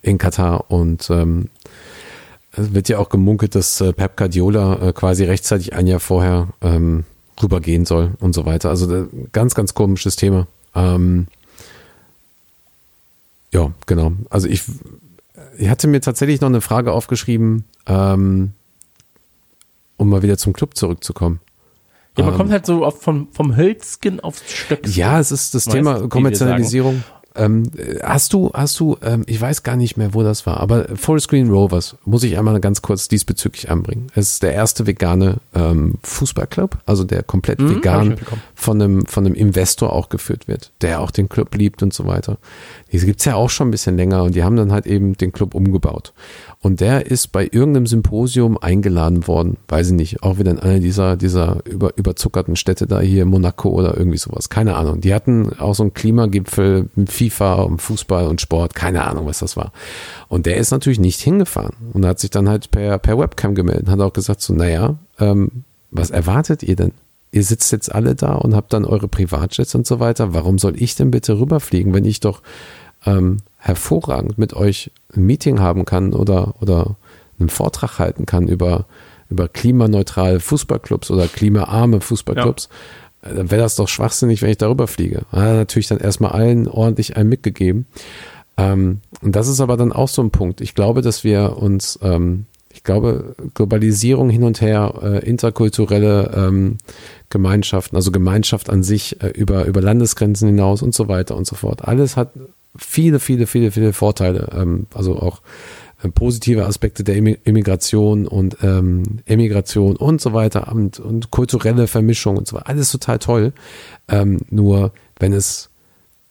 in Katar und ähm, es wird ja auch gemunkelt, dass äh, Pep Guardiola äh, quasi rechtzeitig ein Jahr vorher ähm, rübergehen soll und so weiter. Also äh, ganz, ganz komisches Thema. Ähm, ja, genau. Also ich, ich hatte mir tatsächlich noch eine Frage aufgeschrieben, ähm, um mal wieder zum Club zurückzukommen. Ja, man Ähm, kommt halt so vom, vom Hölzgen aufs Stöckchen. Ja, es ist das Thema Kommerzialisierung. Ähm, hast du, hast du, ähm, ich weiß gar nicht mehr, wo das war, aber Forest Green Rovers muss ich einmal ganz kurz diesbezüglich anbringen. Es ist der erste vegane ähm, Fußballclub, also der komplett Mhm, vegan von einem, von einem Investor auch geführt wird, der auch den Club liebt und so weiter. Die gibt's ja auch schon ein bisschen länger und die haben dann halt eben den Club umgebaut. Und der ist bei irgendeinem Symposium eingeladen worden, weiß ich nicht, auch wieder in einer dieser, dieser über, überzuckerten Städte da hier, Monaco oder irgendwie sowas, keine Ahnung. Die hatten auch so einen Klimagipfel FIFA und Fußball und Sport, keine Ahnung, was das war. Und der ist natürlich nicht hingefahren und hat sich dann halt per, per Webcam gemeldet und hat auch gesagt so, naja, ähm, was erwartet ihr denn? Ihr sitzt jetzt alle da und habt dann eure Privatjets und so weiter. Warum soll ich denn bitte rüberfliegen, wenn ich doch ähm, hervorragend mit euch ein Meeting haben kann oder, oder einen Vortrag halten kann über, über klimaneutrale Fußballclubs oder klimaarme Fußballclubs, äh, dann wäre das doch schwachsinnig, wenn ich darüber fliege. Hat er natürlich dann erstmal allen ordentlich einen mitgegeben. Ähm, und das ist aber dann auch so ein Punkt. Ich glaube, dass wir uns, ähm, ich glaube, Globalisierung hin und her, äh, interkulturelle ähm, Gemeinschaften, also Gemeinschaft an sich äh, über, über Landesgrenzen hinaus und so weiter und so fort. Alles hat viele, viele, viele, viele Vorteile. Ähm, also auch äh, positive Aspekte der Immi- Immigration und ähm, Emigration und so weiter und, und kulturelle Vermischung und so weiter. Alles total toll. Ähm, nur wenn es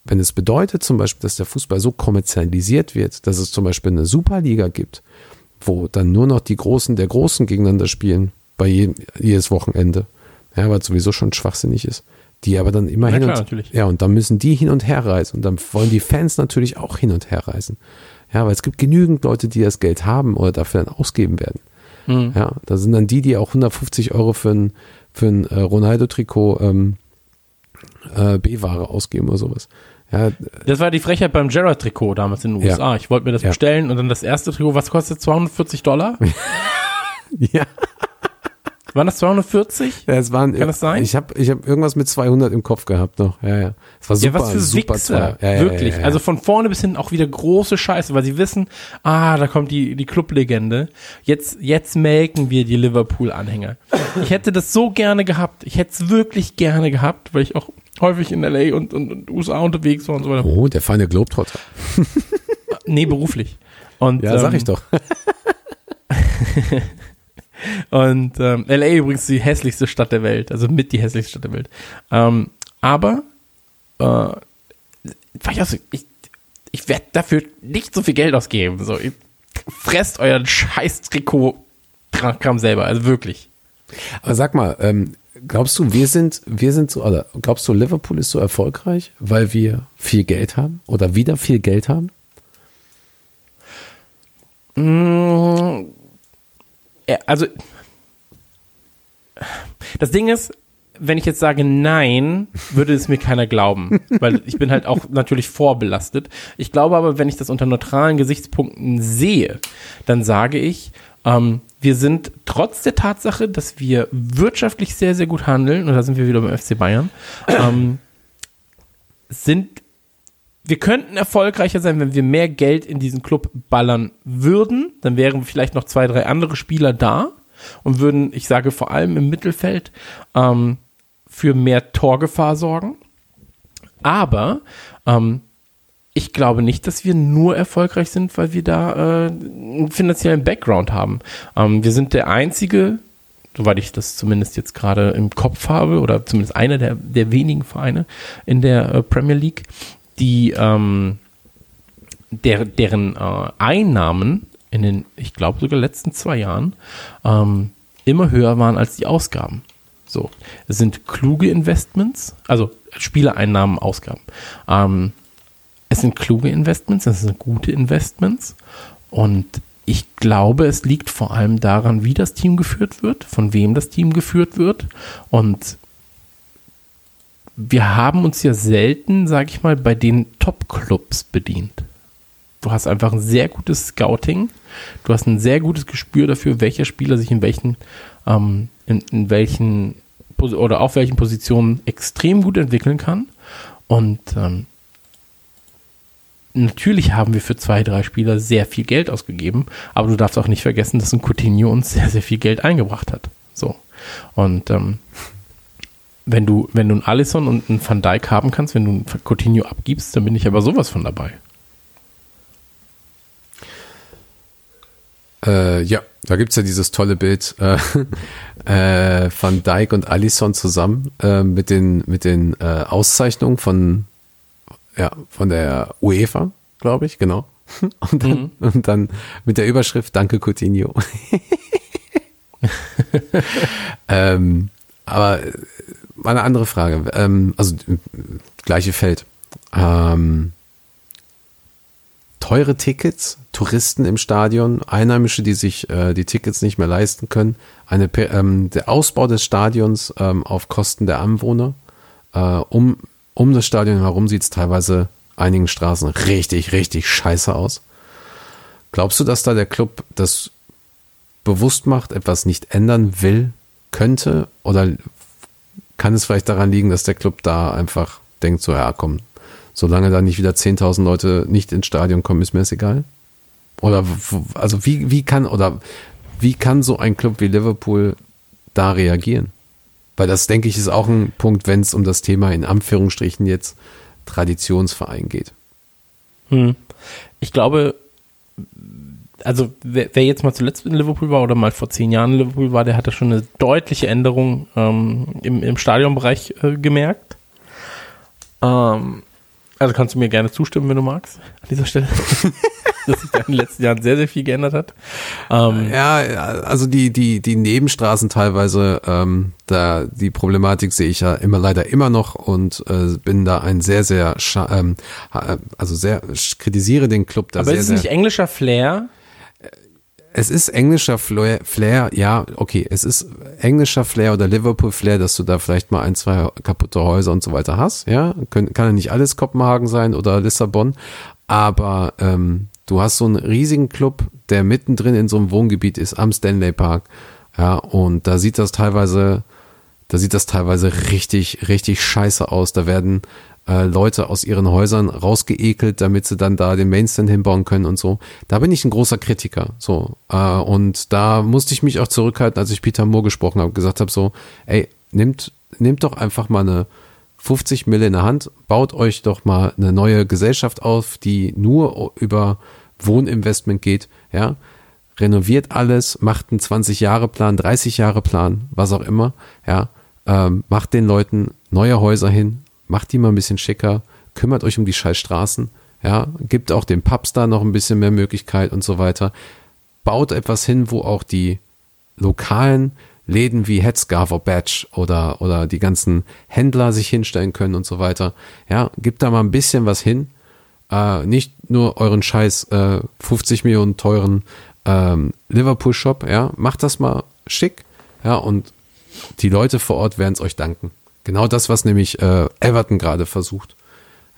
wenn es bedeutet zum Beispiel, dass der Fußball so kommerzialisiert wird, dass es zum Beispiel eine Superliga gibt, wo dann nur noch die Großen der Großen gegeneinander spielen bei jedem, jedes Wochenende, ja, weil es sowieso schon schwachsinnig ist, die aber dann immer Na hin klar, und natürlich. ja und dann müssen die hin und her reisen und dann wollen die Fans natürlich auch hin und her reisen, ja, weil es gibt genügend Leute, die das Geld haben oder dafür dann ausgeben werden, Mhm. ja, da sind dann die, die auch 150 Euro für ein für ein äh, Ronaldo-Trikot ähm, äh, B-Ware ausgeben oder sowas. Ja, Das war die Frechheit beim Gerrard-Trikot damals in den Ja. USA. Ich wollte mir das Ja. bestellen und dann das erste Trikot, was kostet 240 Dollar? ja. Waren das 240? Ja, es waren, Kann das sein? Ich habe ich hab irgendwas mit 200 im Kopf gehabt noch. Ja, ja. Es war ja, super, was für super Wichser. Ja, ja, Wirklich. Ja, ja, Also von vorne bis hinten auch wieder große Scheiße, weil sie wissen, ah, da kommt die, die Clublegende. Jetzt, jetzt melken wir die Liverpool-Anhänger. Ich hätte das so gerne gehabt. Ich hätte es wirklich gerne gehabt, weil ich auch häufig in LA und, und, und USA unterwegs war und so weiter. Oh, der feine Globetrotter. Nee, beruflich. Und, Ja, sag ähm, ich doch. Und ähm, LA übrigens die hässlichste Stadt der Welt, also mit die hässlichste Stadt der Welt. Ähm, aber äh, ich, ich, werde dafür nicht so viel Geld ausgeben. So, fresst euren scheiß Trikot-Kram selber, also wirklich. Aber sag mal, ähm, glaubst du, wir sind, wir sind so, oder glaubst du, Liverpool ist so erfolgreich, weil wir viel Geld haben oder wieder viel Geld haben? Mm, ja, also das Ding ist, wenn ich jetzt sage nein, würde es mir keiner glauben, weil ich bin halt auch natürlich vorbelastet. Ich glaube aber, wenn ich das unter neutralen Gesichtspunkten sehe, dann sage ich, ähm, wir sind trotz der Tatsache, dass wir wirtschaftlich sehr, sehr gut handeln, und da sind wir wieder beim FC Bayern, ähm, sind wir könnten erfolgreicher sein, wenn wir mehr Geld in diesen Club ballern würden. Dann wären vielleicht noch zwei, drei andere Spieler da und würden, ich sage vor allem im Mittelfeld, ähm, für mehr Torgefahr sorgen. Aber ähm, ich glaube nicht, dass wir nur erfolgreich sind, weil wir da äh, einen finanziellen Background haben. Ähm, wir sind der einzige, soweit ich das zumindest jetzt gerade im Kopf habe, oder zumindest einer der, der wenigen Vereine in der äh, Premier League, die ähm, der, deren äh, Einnahmen in den, ich glaube sogar letzten zwei Jahren ähm, immer höher waren als die Ausgaben. So, es sind kluge Investments, also Spielereinnahmen, Ausgaben. Ähm, es sind kluge Investments, es sind gute Investments und ich glaube, es liegt vor allem daran, wie das Team geführt wird, von wem das Team geführt wird und wir haben uns ja selten, sag ich mal, bei den Top-Clubs bedient. Du hast einfach ein sehr gutes Scouting, du hast ein sehr gutes Gespür dafür, welcher Spieler sich in welchen, ähm, in, in welchen oder auf welchen Positionen extrem gut entwickeln kann. Und ähm, natürlich haben wir für zwei, drei Spieler sehr viel Geld ausgegeben, aber du darfst auch nicht vergessen, dass ein Coutinho uns sehr, sehr viel Geld eingebracht hat. So. Und ähm, wenn du, wenn du einen Alisson und einen Van Dijk haben kannst, wenn du einen Coutinho abgibst, dann bin ich aber sowas von dabei. Äh, ja, da gibt's ja dieses tolle Bild äh, äh, Van Dijk und Alisson zusammen äh, mit den, mit den äh, Auszeichnungen von, ja, von der UEFA, glaube ich, genau. Und dann, Mhm. und dann mit der Überschrift Danke Coutinho. ähm, aber äh, eine andere Frage. Ähm, also gleiche Feld. Ähm, teure Tickets, Touristen im Stadion, Einheimische, die sich äh, die Tickets nicht mehr leisten können, eine, ähm, der Ausbau des Stadions ähm, auf Kosten der Anwohner. Äh, um, um das Stadion herum sieht es teilweise einigen Straßen richtig, richtig scheiße aus. Glaubst du, dass da der Club das bewusst macht, etwas nicht ändern will, könnte? Oder kann es vielleicht daran liegen, dass der Club da einfach denkt, so, ja, komm, solange da nicht wieder 10.000 Leute nicht ins Stadion kommen, ist mir das egal? Oder, also wie, wie kann, oder wie kann so ein Club wie Liverpool da reagieren? Weil das, denke ich, ist auch ein Punkt, wenn es um das Thema in Anführungsstrichen jetzt Traditionsverein geht. Hm. Ich glaube, also wer, wer jetzt mal zuletzt in Liverpool war oder mal vor zehn Jahren in Liverpool war, der hatte schon eine deutliche Änderung ähm, im, im Stadionbereich äh, gemerkt. Ähm, also kannst du mir gerne zustimmen, wenn du magst, an dieser Stelle. Dass sich da in den letzten Jahren sehr, sehr viel geändert hat. Ähm, Ja, also die, die, die Nebenstraßen teilweise, ähm, da die Problematik sehe ich ja immer leider immer noch und äh, bin da ein sehr, sehr, ähm, also sehr, ich kritisiere den Club da aber sehr, ist es nicht sehr. englischer Flair? Es ist englischer Flair, Flair, ja, okay, es ist englischer Flair oder Liverpool Flair, dass du da vielleicht mal ein, zwei kaputte Häuser und so weiter hast, ja, Können, kann ja nicht alles Kopenhagen sein oder Lissabon, aber ähm, du hast so einen riesigen Club, der mittendrin in so einem Wohngebiet ist, am Stanley Park, ja, und da sieht das teilweise, da sieht das teilweise richtig, richtig scheiße aus, da werden äh, Leute aus ihren Häusern rausgeekelt, damit sie dann da den Mainstand hinbauen können und so. Da bin ich ein großer Kritiker. So äh, und da musste ich mich auch zurückhalten, als ich Peter Moore gesprochen habe, gesagt habe so, ey, nimmt nimmt doch einfach mal eine 50 Mille in der Hand, baut euch doch mal eine neue Gesellschaft auf, die nur über Wohninvestment geht, ja, renoviert alles, macht einen 20 Jahre Plan, 30 Jahre Plan, was auch immer, ja, ähm, macht den Leuten neue Häuser hin, macht die mal ein bisschen schicker, kümmert euch um die scheiß Straßen, ja, gibt auch den Pubs da noch ein bisschen mehr Möglichkeit und so weiter. Baut etwas hin, wo auch die lokalen Läden wie Headscarver Badge oder, oder die ganzen Händler sich hinstellen können und so weiter. Ja, gibt da mal ein bisschen was hin. Äh, nicht nur euren scheiß äh, 50 Millionen teuren ähm, Liverpool-Shop, ja, macht das mal schick, ja, und die Leute vor Ort werden es euch danken. Genau das, was nämlich äh, Everton gerade versucht.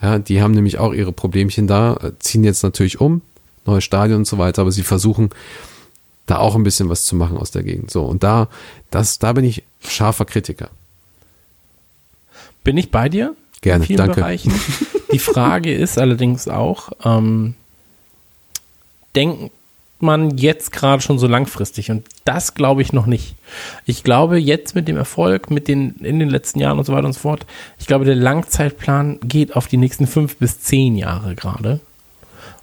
Ja, die haben nämlich auch ihre Problemchen da, äh, ziehen jetzt natürlich um, neues Stadion und so weiter, aber sie versuchen da auch ein bisschen was zu machen aus der Gegend. So, und da, das, da bin ich scharfer Kritiker. Bin ich bei dir? Gerne, danke. Bereichen. Die Frage ist allerdings auch, ähm, denkt man jetzt gerade schon so langfristig? Und das glaube ich noch nicht. Ich glaube jetzt mit dem Erfolg, mit den in den letzten Jahren und so weiter und so fort, ich glaube, der Langzeitplan geht auf die nächsten fünf bis zehn Jahre gerade.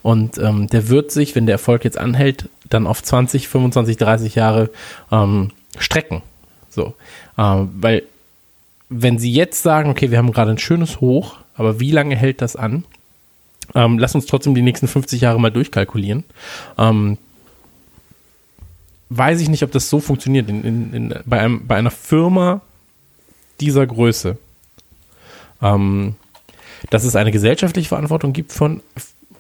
Und ähm, der wird sich, wenn der Erfolg jetzt anhält, dann auf 20, 25, 30 Jahre ähm, strecken. So. Ähm, weil wenn Sie jetzt sagen, okay, wir haben gerade ein schönes Hoch, aber wie lange hält das an? Ähm, lass uns trotzdem die nächsten 50 Jahre mal durchkalkulieren. Ähm, weiß ich nicht, ob das so funktioniert in, in, in, bei, einem, bei einer Firma dieser Größe. Ähm, dass es eine gesellschaftliche Verantwortung gibt von,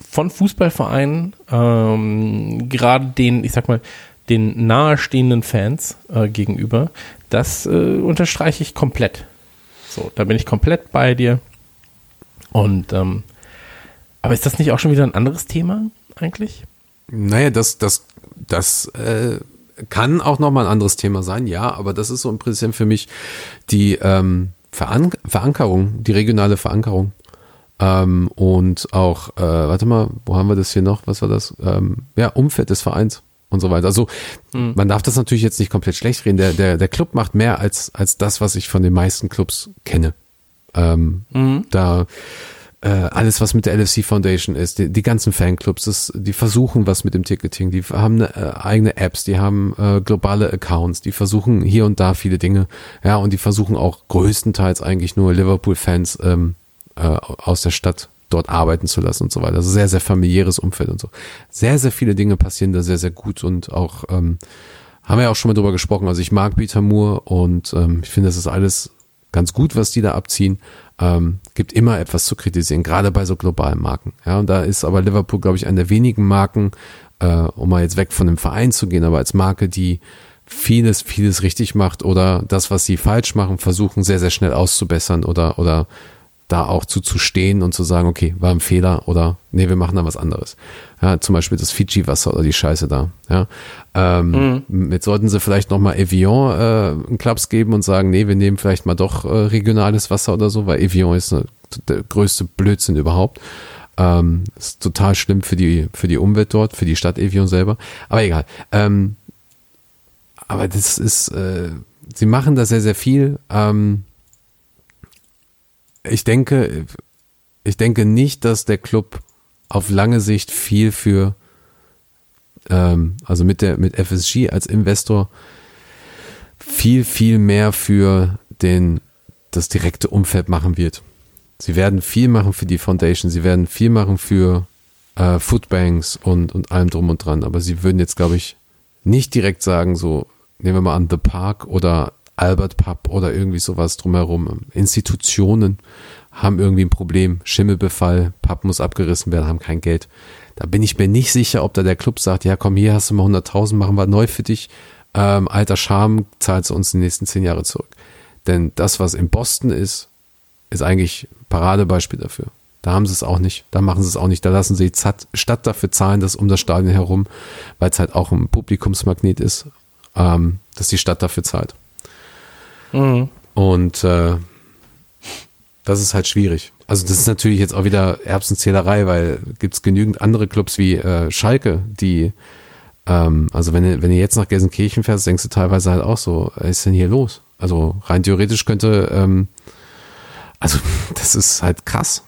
von Fußballvereinen, ähm, gerade den, ich sag mal, den nahestehenden Fans äh, gegenüber, das äh, unterstreiche ich komplett. So, da bin ich komplett bei dir. Und ähm, aber ist das nicht auch schon wieder ein anderes Thema eigentlich? Naja, das, das, das äh, kann auch nochmal ein anderes Thema sein, ja, aber das ist so im Prinzip für mich die ähm, Veran Verankerung, die regionale Verankerung. Ähm, und auch, äh, warte mal, wo haben wir das hier noch? Was war das? Ähm, ja, Umfeld des Vereins. und so weiter. Also man darf das natürlich jetzt nicht komplett schlecht reden. Der, der, der Club macht mehr als, als das, was ich von den meisten Clubs kenne. Ähm, Da äh, alles, was mit der LFC Foundation ist, die, die ganzen Fanclubs, das, die versuchen was mit dem Ticketing, die haben äh, eigene Apps, die haben äh, globale Accounts, die versuchen hier und da viele Dinge, ja, und die versuchen auch größtenteils eigentlich nur Liverpool-Fans ähm, äh, aus der Stadt dort arbeiten zu lassen und so weiter. Also sehr, sehr familiäres Umfeld und so. Sehr, sehr viele Dinge passieren da sehr, sehr gut und auch, ähm, haben wir ja auch schon mal drüber gesprochen. Also ich mag Peter Moore und ähm, ich finde, das ist alles ganz gut, was die da abziehen. Ähm, gibt immer etwas zu kritisieren, gerade bei so globalen Marken. Ja, und da ist aber Liverpool, glaube ich, eine der wenigen Marken, äh, um mal jetzt weg von dem Verein zu gehen, aber als Marke, die vieles, vieles richtig macht oder das, was sie falsch machen, versuchen sehr, sehr schnell auszubessern oder, oder da auch zu, zu stehen und zu sagen, okay, war ein Fehler oder nee, wir machen da was anderes. Ja, zum Beispiel das Fiji-Wasser oder die Scheiße da. Ja, ähm, Jetzt sollten sie vielleicht nochmal Evian äh, einen Klaps geben und sagen, nee, wir nehmen vielleicht mal doch äh, regionales Wasser oder so, weil Evian ist eine, der größte Blödsinn überhaupt. Ähm, ist total schlimm für die, für die Umwelt dort, für die Stadt Evian selber. Aber egal. Ähm, aber das ist, äh, sie machen da sehr, sehr viel. Ähm, ich denke, ich denke nicht, dass der Club auf lange Sicht viel für, ähm, also mit der, mit FSG als Investor viel, viel mehr für den, das direkte Umfeld machen wird. Sie werden viel machen für die Foundation, sie werden viel machen für äh, Foodbanks und, und allem drum und dran, aber sie würden jetzt, glaube ich, nicht direkt sagen, so, nehmen wir mal an, The Park oder Albert Pub oder irgendwie sowas drumherum. Institutionen haben irgendwie ein Problem, Schimmelbefall, Pub muss abgerissen werden, haben kein Geld. Da bin ich mir nicht sicher, ob da der Club sagt, ja komm, hier hast du mal 100.000, machen wir neu für dich. Ähm, alter Charme, zahlst du uns die nächsten zehn Jahre zurück. Denn das, was in Boston ist, ist eigentlich Paradebeispiel dafür. Da haben sie es auch nicht, da machen sie es auch nicht, da lassen sie die Stadt dafür zahlen, dass um das Stadion herum, weil es halt auch ein Publikumsmagnet ist, ähm, dass die Stadt dafür zahlt. Und äh, das ist halt schwierig. Also das ist natürlich jetzt auch wieder Erbsenzählerei, weil gibt's genügend andere Clubs wie äh, Schalke, die, ähm, also wenn du, wenn du jetzt nach Gelsenkirchen fährst, denkst du teilweise halt auch so, was ist denn hier los? Also rein theoretisch könnte, ähm, also das ist halt krass,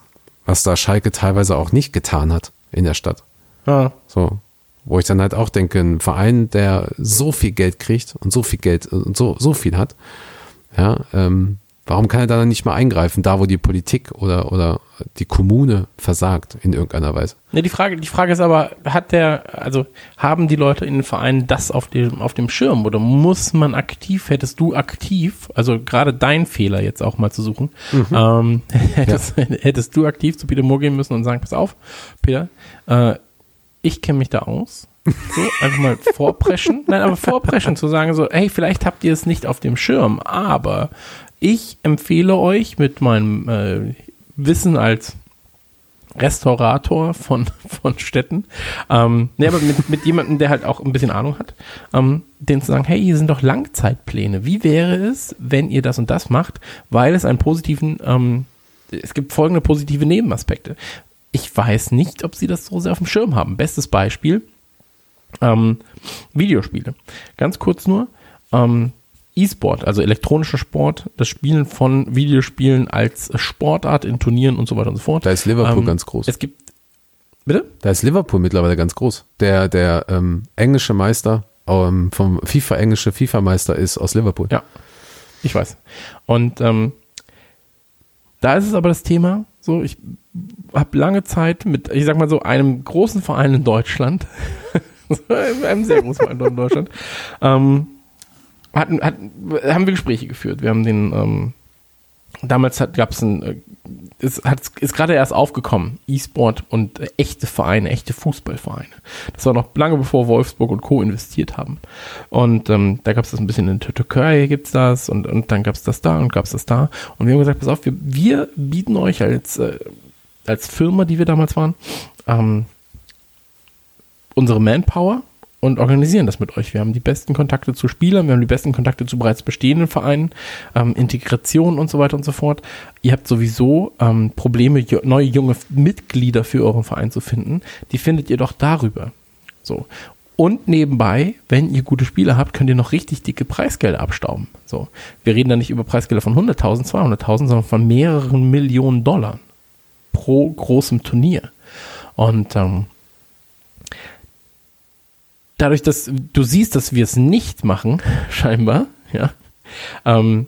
was da Schalke teilweise auch nicht getan hat in der Stadt. Ja. So. Wo ich dann halt auch denke, ein Verein, der so viel Geld kriegt und so viel Geld und so, so viel hat, ja, ähm, warum kann er da dann nicht mal eingreifen, da wo die Politik oder, oder die Kommune versagt in irgendeiner Weise? Ne, die Frage, die Frage ist aber, hat der, also haben die Leute in den Vereinen das auf dem, auf dem Schirm oder muss man aktiv, hättest du aktiv, also gerade dein Fehler jetzt auch mal zu suchen, ähm, hättest, hättest du aktiv zu Peter Moore gehen müssen und sagen, pass auf, Peter, äh, ich kenne mich da aus. So, einfach mal vorpreschen. Nein, aber vorpreschen, zu sagen so, hey, vielleicht habt ihr es nicht auf dem Schirm, aber ich empfehle euch mit meinem äh, Wissen als Restaurator von, von Städten, ähm, nee, aber mit, mit jemandem, der halt auch ein bisschen Ahnung hat, ähm, denen zu sagen, hey, hier sind doch Langzeitpläne. Wie wäre es, wenn ihr das und das macht, weil es einen positiven, ähm, es gibt folgende positive Nebenaspekte. Ich weiß nicht, ob sie das so sehr auf dem Schirm haben. Bestes Beispiel, ähm, Videospiele. Ganz kurz nur, ähm, E-Sport, also elektronischer Sport, das Spielen von Videospielen als Sportart in Turnieren und so weiter und so fort. Da ist Liverpool Ähm, ganz groß. Es gibt, bitte? Da ist Liverpool mittlerweile ganz groß. Der, der ähm, englische Meister, ähm, vom FIFA, englische FIFA-Meister ist aus Liverpool. Ja, ich weiß. Und ähm, da ist es aber das Thema, so, ich habe lange Zeit mit, ich sag mal so, einem großen Verein in Deutschland, einem sehr großen Verein in Deutschland, ähm, hatten, hatten, haben wir Gespräche geführt. Wir haben den, ähm, damals gab es ein, äh, es hat, ist gerade erst aufgekommen, E-Sport und äh, echte Vereine, echte Fußballvereine. Das war noch lange bevor Wolfsburg und Co. investiert haben. Und ähm, da gab es das ein bisschen in Türkei, gibt's das und, und dann gab's das da und gab's das da. Und wir haben gesagt, pass auf, wir, wir bieten euch als, äh, als Firma, die wir damals waren, ähm, unsere Manpower und organisieren das mit euch. Wir haben die besten Kontakte zu Spielern, wir haben die besten Kontakte zu bereits bestehenden Vereinen, ähm, Integration und so weiter und so fort. Ihr habt sowieso ähm, Probleme, neue junge Mitglieder für euren Verein zu finden. Die findet ihr doch darüber. So. Und nebenbei, wenn ihr gute Spiele habt, könnt ihr noch richtig dicke Preisgelder abstauben. So. Wir reden da nicht über Preisgelder von 100.000, 200.000, sondern von mehreren Millionen Dollar pro großem Turnier. Und ähm, dadurch, dass du siehst, dass wir es nicht machen, scheinbar, ja, ähm,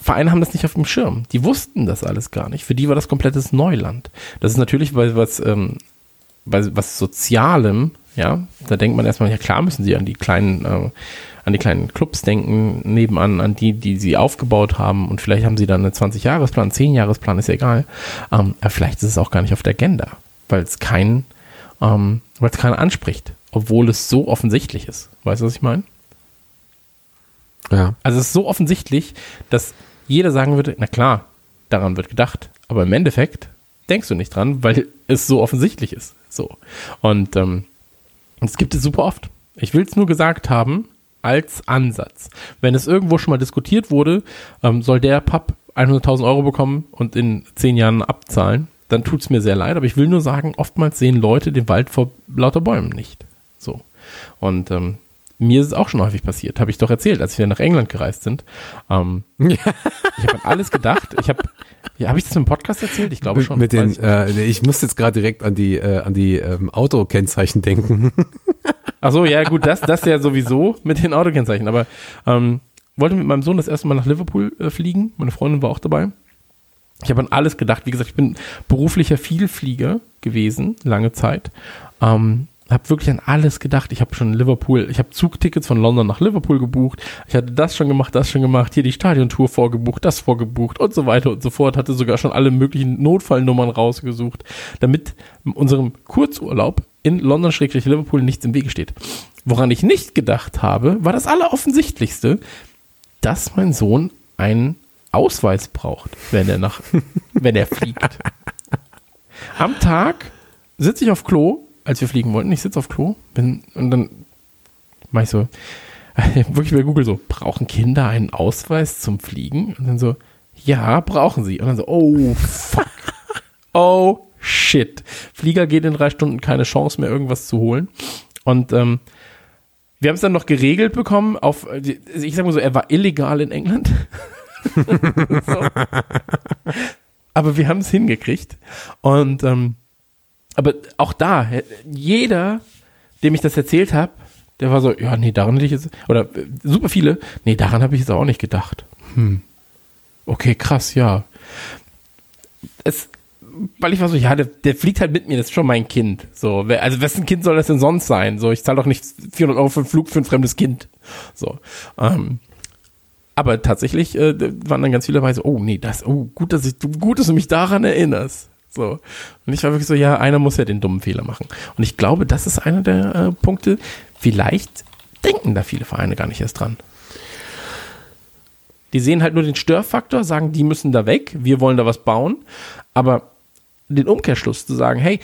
Vereine haben das nicht auf dem Schirm. Die wussten das alles gar nicht. Für die war das komplettes Neuland. Das ist natürlich bei was, ähm, bei was Sozialem, ja, da denkt man erstmal, ja klar müssen sie an die kleinen, äh, an die kleinen Clubs denken, nebenan, an die, die sie aufgebaut haben und vielleicht haben sie dann einen 20-Jahresplan, 10-Jahresplan, ist ja egal. Ähm, aber vielleicht ist es auch gar nicht auf der Agenda, weil es keinen, ähm, weil es keinen anspricht, obwohl es so offensichtlich ist. Weißt du, was ich meine? Ja. Also es ist so offensichtlich, dass jeder sagen würde, na klar, daran wird gedacht. Aber im Endeffekt denkst du nicht dran, weil es so offensichtlich ist. So. Und ähm, es gibt es super oft. Ich will es nur gesagt haben, als Ansatz. Wenn es irgendwo schon mal diskutiert wurde, ähm, soll der Pub 100.000 Euro bekommen und in zehn Jahren abzahlen, dann tut es mir sehr leid. Aber ich will nur sagen, oftmals sehen Leute den Wald vor lauter Bäumen nicht. Und ähm, mir ist es auch schon häufig passiert, habe ich doch erzählt, als wir nach England gereist sind. Ähm, Ich habe an alles gedacht. Ich habe, ja, habe ich das im Podcast erzählt? Ich glaube schon. Mit den, ich äh, ich muss jetzt gerade direkt an die, äh, an die ähm, Autokennzeichen denken. Ach so, ja gut, das, das ja sowieso mit den Autokennzeichen. Aber ähm, wollte mit meinem Sohn das erste Mal nach Liverpool äh, fliegen. Meine Freundin war auch dabei. Ich habe an alles gedacht. Wie gesagt, ich bin beruflicher Vielflieger gewesen, lange Zeit. Ähm, habe wirklich an alles gedacht. Ich habe schon Liverpool, ich habe Zugtickets von London nach Liverpool gebucht. Ich hatte das schon gemacht, das schon gemacht, hier die Stadiontour vorgebucht, das vorgebucht und so weiter und so fort. Hatte sogar schon alle möglichen Notfallnummern rausgesucht, damit unserem Kurzurlaub in London-Liverpool nichts im Wege steht. Woran ich nicht gedacht habe, war das Alleroffensichtlichste, dass mein Sohn einen Ausweis braucht, wenn er nach, wenn er fliegt. Am Tag sitze ich auf Klo, als wir fliegen wollten. Ich sitze auf Klo, bin, und dann mach ich so, wirklich bei Google so, brauchen Kinder einen Ausweis zum Fliegen? Und dann so, ja, brauchen sie. Und dann so, oh, fuck. oh, shit. Flieger geht in drei Stunden, keine Chance mehr, irgendwas zu holen. Und ähm, wir haben es dann noch geregelt bekommen auf, ich sag mal so, er war illegal in England. so. Aber wir haben es hingekriegt. Und ähm, aber auch da, jeder, dem ich das erzählt habe, der war so, ja, nee, daran hätte ich jetzt, oder äh, super viele, nee, daran habe ich jetzt auch nicht gedacht. Hm. Okay, krass, ja. Es, weil ich war so, ja, der, der fliegt halt mit mir, das ist schon mein Kind. So, wer, also wessen Kind soll das denn sonst sein? So, ich zahle doch nicht 400 Euro für einen Flug für ein fremdes Kind. So, ähm, aber tatsächlich äh, waren dann ganz viele dabei so, oh nee, das, oh gut, dass ich, gut, dass du mich daran erinnerst. So. Und ich war wirklich so, ja, einer muss ja den dummen Fehler machen. Und ich glaube, das ist einer der äh, Punkte. Vielleicht denken da viele Vereine gar nicht erst dran. Die sehen halt nur den Störfaktor, sagen, die müssen da weg, wir wollen da was bauen. Aber den Umkehrschluss zu sagen, hey,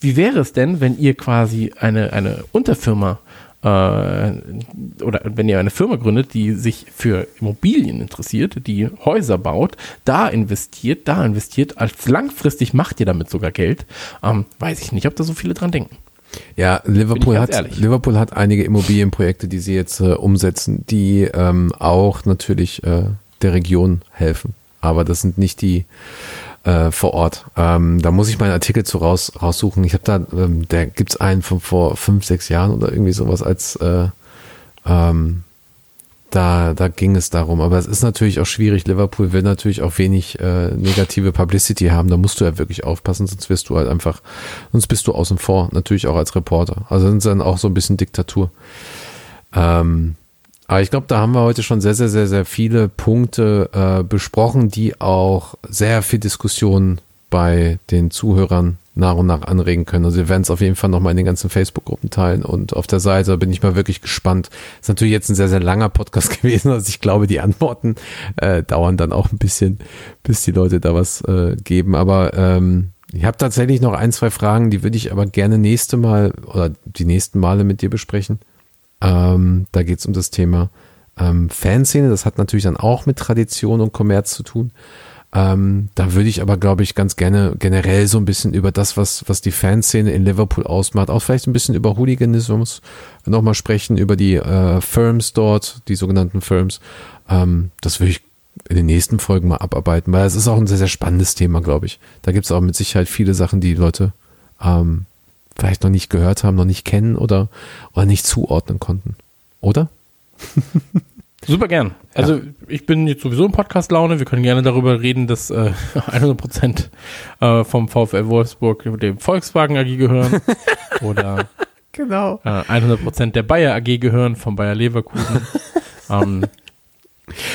wie wäre es denn, wenn ihr quasi eine, eine Unterfirma oder wenn ihr eine Firma gründet, die sich für Immobilien interessiert, die Häuser baut, da investiert, da investiert, als langfristig macht ihr damit sogar Geld, ähm, weiß ich nicht, ob da so viele dran denken. Ja, Liverpool hat, ehrlich. Liverpool hat einige Immobilienprojekte, die sie jetzt äh, umsetzen, die ähm, auch natürlich äh, der Region helfen. Aber das sind nicht die äh, vor Ort. Ähm, da muss ich meinen Artikel zu raus, raussuchen. Ich habe da, ähm, da gibt's einen von vor fünf, sechs Jahren oder irgendwie sowas als äh, ähm, da, da ging es darum. Aber es ist natürlich auch schwierig. Liverpool will natürlich auch wenig äh, negative Publicity haben. Da musst du ja wirklich aufpassen, sonst wirst du halt einfach, sonst bist du außen vor. Natürlich auch als Reporter. Also ist dann auch so ein bisschen Diktatur. Ähm, aber ich glaube, da haben wir heute schon sehr, sehr, sehr, sehr viele Punkte äh, besprochen, die auch sehr viel Diskussion bei den Zuhörern nach und nach anregen können. Also wir werden es auf jeden Fall nochmal in den ganzen Facebook-Gruppen teilen und auf der Seite bin ich mal wirklich gespannt. Ist natürlich jetzt ein sehr, sehr langer Podcast gewesen, also ich glaube, die Antworten äh, dauern dann auch ein bisschen, bis die Leute da was äh, geben. Aber ähm, ich habe tatsächlich noch ein, zwei Fragen, die würde ich aber gerne nächste Mal oder die nächsten Male mit dir besprechen. Ähm, da geht es um das Thema ähm, Fanszene. Das hat natürlich dann auch mit Tradition und Kommerz zu tun. Ähm, da würde ich aber, glaube ich, ganz gerne generell so ein bisschen über das, was, was die Fanszene in Liverpool ausmacht, auch vielleicht ein bisschen über Hooliganismus nochmal sprechen, über die äh, Firms dort, die sogenannten Firms. Ähm, das würde ich in den nächsten Folgen mal abarbeiten, weil es ist auch ein sehr, sehr spannendes Thema, glaube ich. Da gibt es auch mit Sicherheit viele Sachen, die, Leute ähm, vielleicht noch nicht gehört haben, noch nicht kennen oder, oder nicht zuordnen konnten. Oder? Super gern. Also ich bin jetzt sowieso in Podcast-Laune. Wir können gerne darüber reden, dass äh, 100 Prozent äh, vom VfL Wolfsburg dem Volkswagen AG gehören oder Genau. äh, 100 Prozent der Bayer AG gehören vom Bayer Leverkusen. ähm,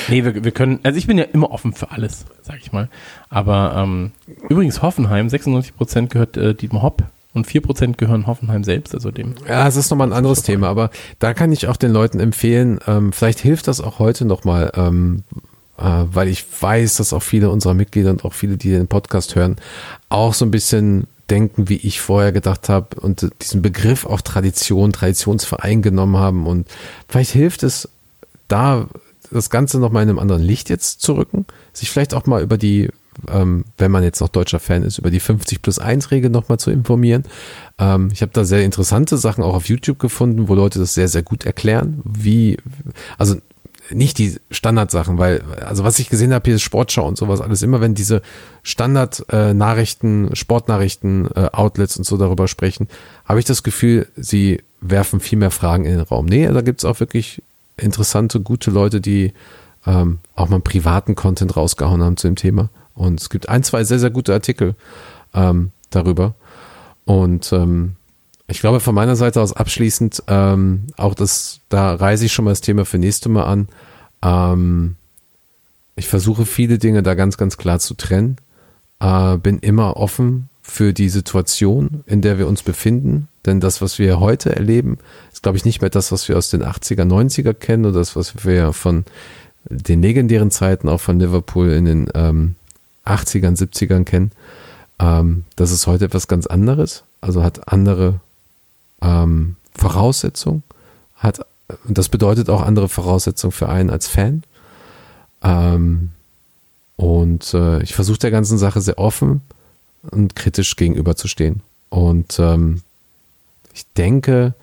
nee, wir, wir können, also ich bin ja immer offen für alles, sag ich mal. Aber ähm, übrigens Hoffenheim, 96 Prozent gehört äh, Dietmar Hopp und 4 Prozent gehören Hoffenheim selbst, also dem. Ja, es ist nochmal ein anderes Thema, aber da kann ich auch den Leuten empfehlen, ähm, vielleicht hilft das auch heute nochmal, ähm, äh, weil ich weiß, dass auch viele unserer Mitglieder und auch viele, die den Podcast hören, auch so ein bisschen denken, wie ich vorher gedacht habe und diesen Begriff auch Tradition, Traditionsverein genommen haben und vielleicht hilft es da das Ganze nochmal in einem anderen Licht jetzt zu rücken, sich vielleicht auch mal über die, ähm, wenn man jetzt noch deutscher Fan ist, über die 50 plus 1 Regel nochmal zu informieren. Ähm, ich habe da sehr interessante Sachen auch auf YouTube gefunden, wo Leute das sehr, sehr gut erklären, wie, also nicht die Standardsachen, weil, also was ich gesehen habe, hier ist Sportschau und sowas, alles immer, wenn diese Standard-Nachrichten, Sportnachrichten, äh, Outlets und so darüber sprechen, habe ich das Gefühl, sie werfen viel mehr Fragen in den Raum. Nee, da gibt's auch wirklich interessante, gute Leute, die ähm, auch mal privaten Content rausgehauen haben zu dem Thema. Und es gibt ein, zwei sehr, sehr gute Artikel ähm, darüber. Und ähm, ich glaube, von meiner Seite aus abschließend, ähm, auch das, da reise ich schon mal das Thema für nächste Mal an. Ähm, ich versuche viele Dinge da ganz, ganz klar zu trennen. Äh, bin immer offen für die Situation, in der wir uns befinden. Denn das, was wir heute erleben, ist, glaube ich, nicht mehr das, was wir aus den 80er, 90er kennen oder das, was wir von den legendären Zeiten auch von Liverpool in den ähm, 80ern, 70ern kennen. Ähm, das ist heute etwas ganz anderes, also hat andere ähm, Voraussetzungen, hat, das bedeutet auch andere Voraussetzungen für einen als Fan. Ähm, und äh, ich versuche der ganzen Sache sehr offen und kritisch gegenüberzustehen. Und ähm, ich denke,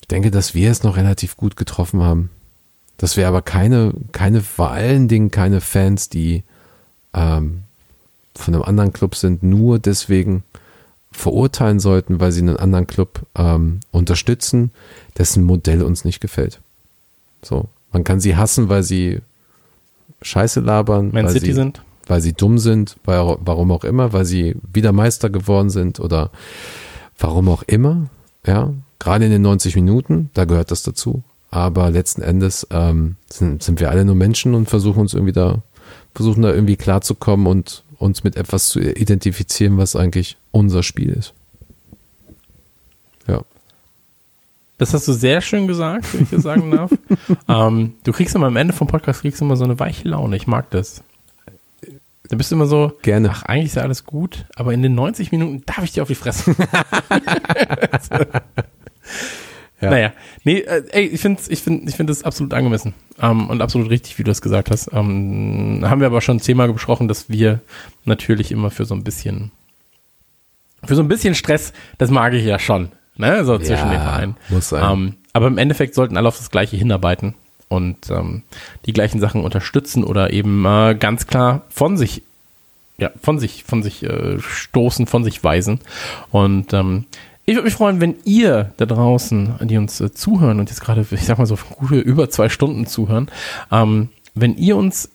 ich denke, dass wir es noch relativ gut getroffen haben. Dass wir aber keine, keine, vor allen Dingen keine Fans, die ähm, von einem anderen Club sind, nur deswegen verurteilen sollten, weil sie einen anderen Club ähm, unterstützen, dessen Modell uns nicht gefällt. So, man kann sie hassen, weil sie Scheiße labern, Man weil City sie, sind. weil sie dumm sind, weil, warum auch immer, weil sie wieder Meister geworden sind oder warum auch immer. Ja, gerade in den 90 Minuten, da gehört das dazu. Aber letzten Endes ähm, sind, sind wir alle nur Menschen und versuchen uns irgendwie da, versuchen da irgendwie klarzukommen und uns mit etwas zu identifizieren, was eigentlich unser Spiel ist. Ja. Das hast du sehr schön gesagt, wenn ich das sagen darf. ähm, du kriegst immer am Ende vom Podcast kriegst immer so eine weiche Laune. Ich mag das. Da bist du immer so, Gerne. ach, eigentlich ist ja alles gut, aber in den 90 Minuten darf ich dir auf die Fresse. Ja. Naja, nee, äh, ey, ich finde ich find, ich find das absolut angemessen ähm, und absolut richtig, wie du das gesagt hast. Ähm, haben wir aber schon zehnmal besprochen, dass wir natürlich immer für so ein bisschen, für so ein bisschen Stress, das mag ich ja schon, ne, so zwischen Ja, den Vereinen. muss sein. Ähm, aber im Endeffekt sollten alle auf das Gleiche hinarbeiten und ähm, die gleichen Sachen unterstützen oder eben äh, ganz klar von sich, ja, von sich, von sich äh, stoßen, von sich weisen. Und ähm, ich würde mich freuen, wenn ihr da draußen, die uns äh, zuhören und jetzt gerade, ich sag mal so gute über zwei Stunden zuhören, ähm, wenn ihr uns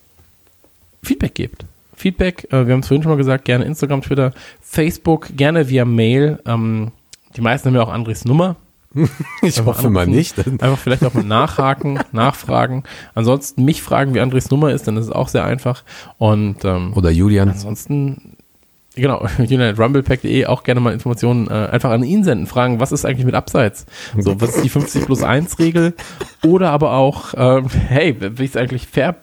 Feedback gebt. Feedback, äh, wir haben es vorhin schon mal gesagt, gerne Instagram, Twitter, Facebook, gerne via Mail. Ähm, die meisten haben ja auch Andres Nummer. Ich Einfach hoffe mal nicht. Einfach vielleicht auch mal nachhaken, nachfragen. Ansonsten mich fragen, wie Andres Nummer ist, dann ist es auch sehr einfach. Und ähm, Oder Julian. ansonsten, genau, rumblepack.de auch gerne mal Informationen äh, einfach an ihn senden, fragen, was ist eigentlich mit Abseits? So, was ist die 50 plus 1 Regel? Oder aber auch, ähm, hey, wie ist eigentlich fair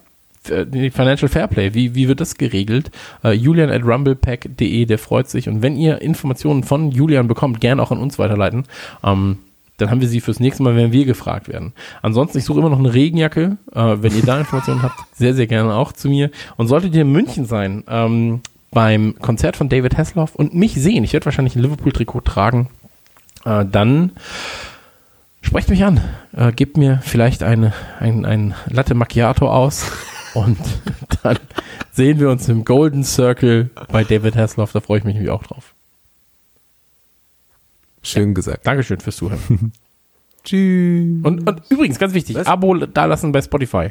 äh, Financial Fairplay, wie, wie wird das geregelt? Äh, Julian at rumblepack.de, der freut sich. Und wenn ihr Informationen von Julian bekommt, gerne auch an uns weiterleiten. Ähm, dann haben wir sie fürs nächste Mal, wenn wir gefragt werden. Ansonsten, ich suche immer noch eine Regenjacke. Äh, wenn ihr da Informationen habt, sehr, sehr gerne auch zu mir. Und solltet ihr in München sein, ähm, beim Konzert von David Hasselhoff und mich sehen, ich werde wahrscheinlich ein Liverpool-Trikot tragen, äh, dann sprecht mich an. Äh, gebt mir vielleicht eine, ein, ein Latte Macchiato aus und dann sehen wir uns im Golden Circle bei David Hasselhoff. Da freue ich mich nämlich auch drauf. Schön gesagt. Dankeschön fürs Zuhören. Tschüss. Und, und übrigens, ganz wichtig, Was? Abo dalassen bei Spotify.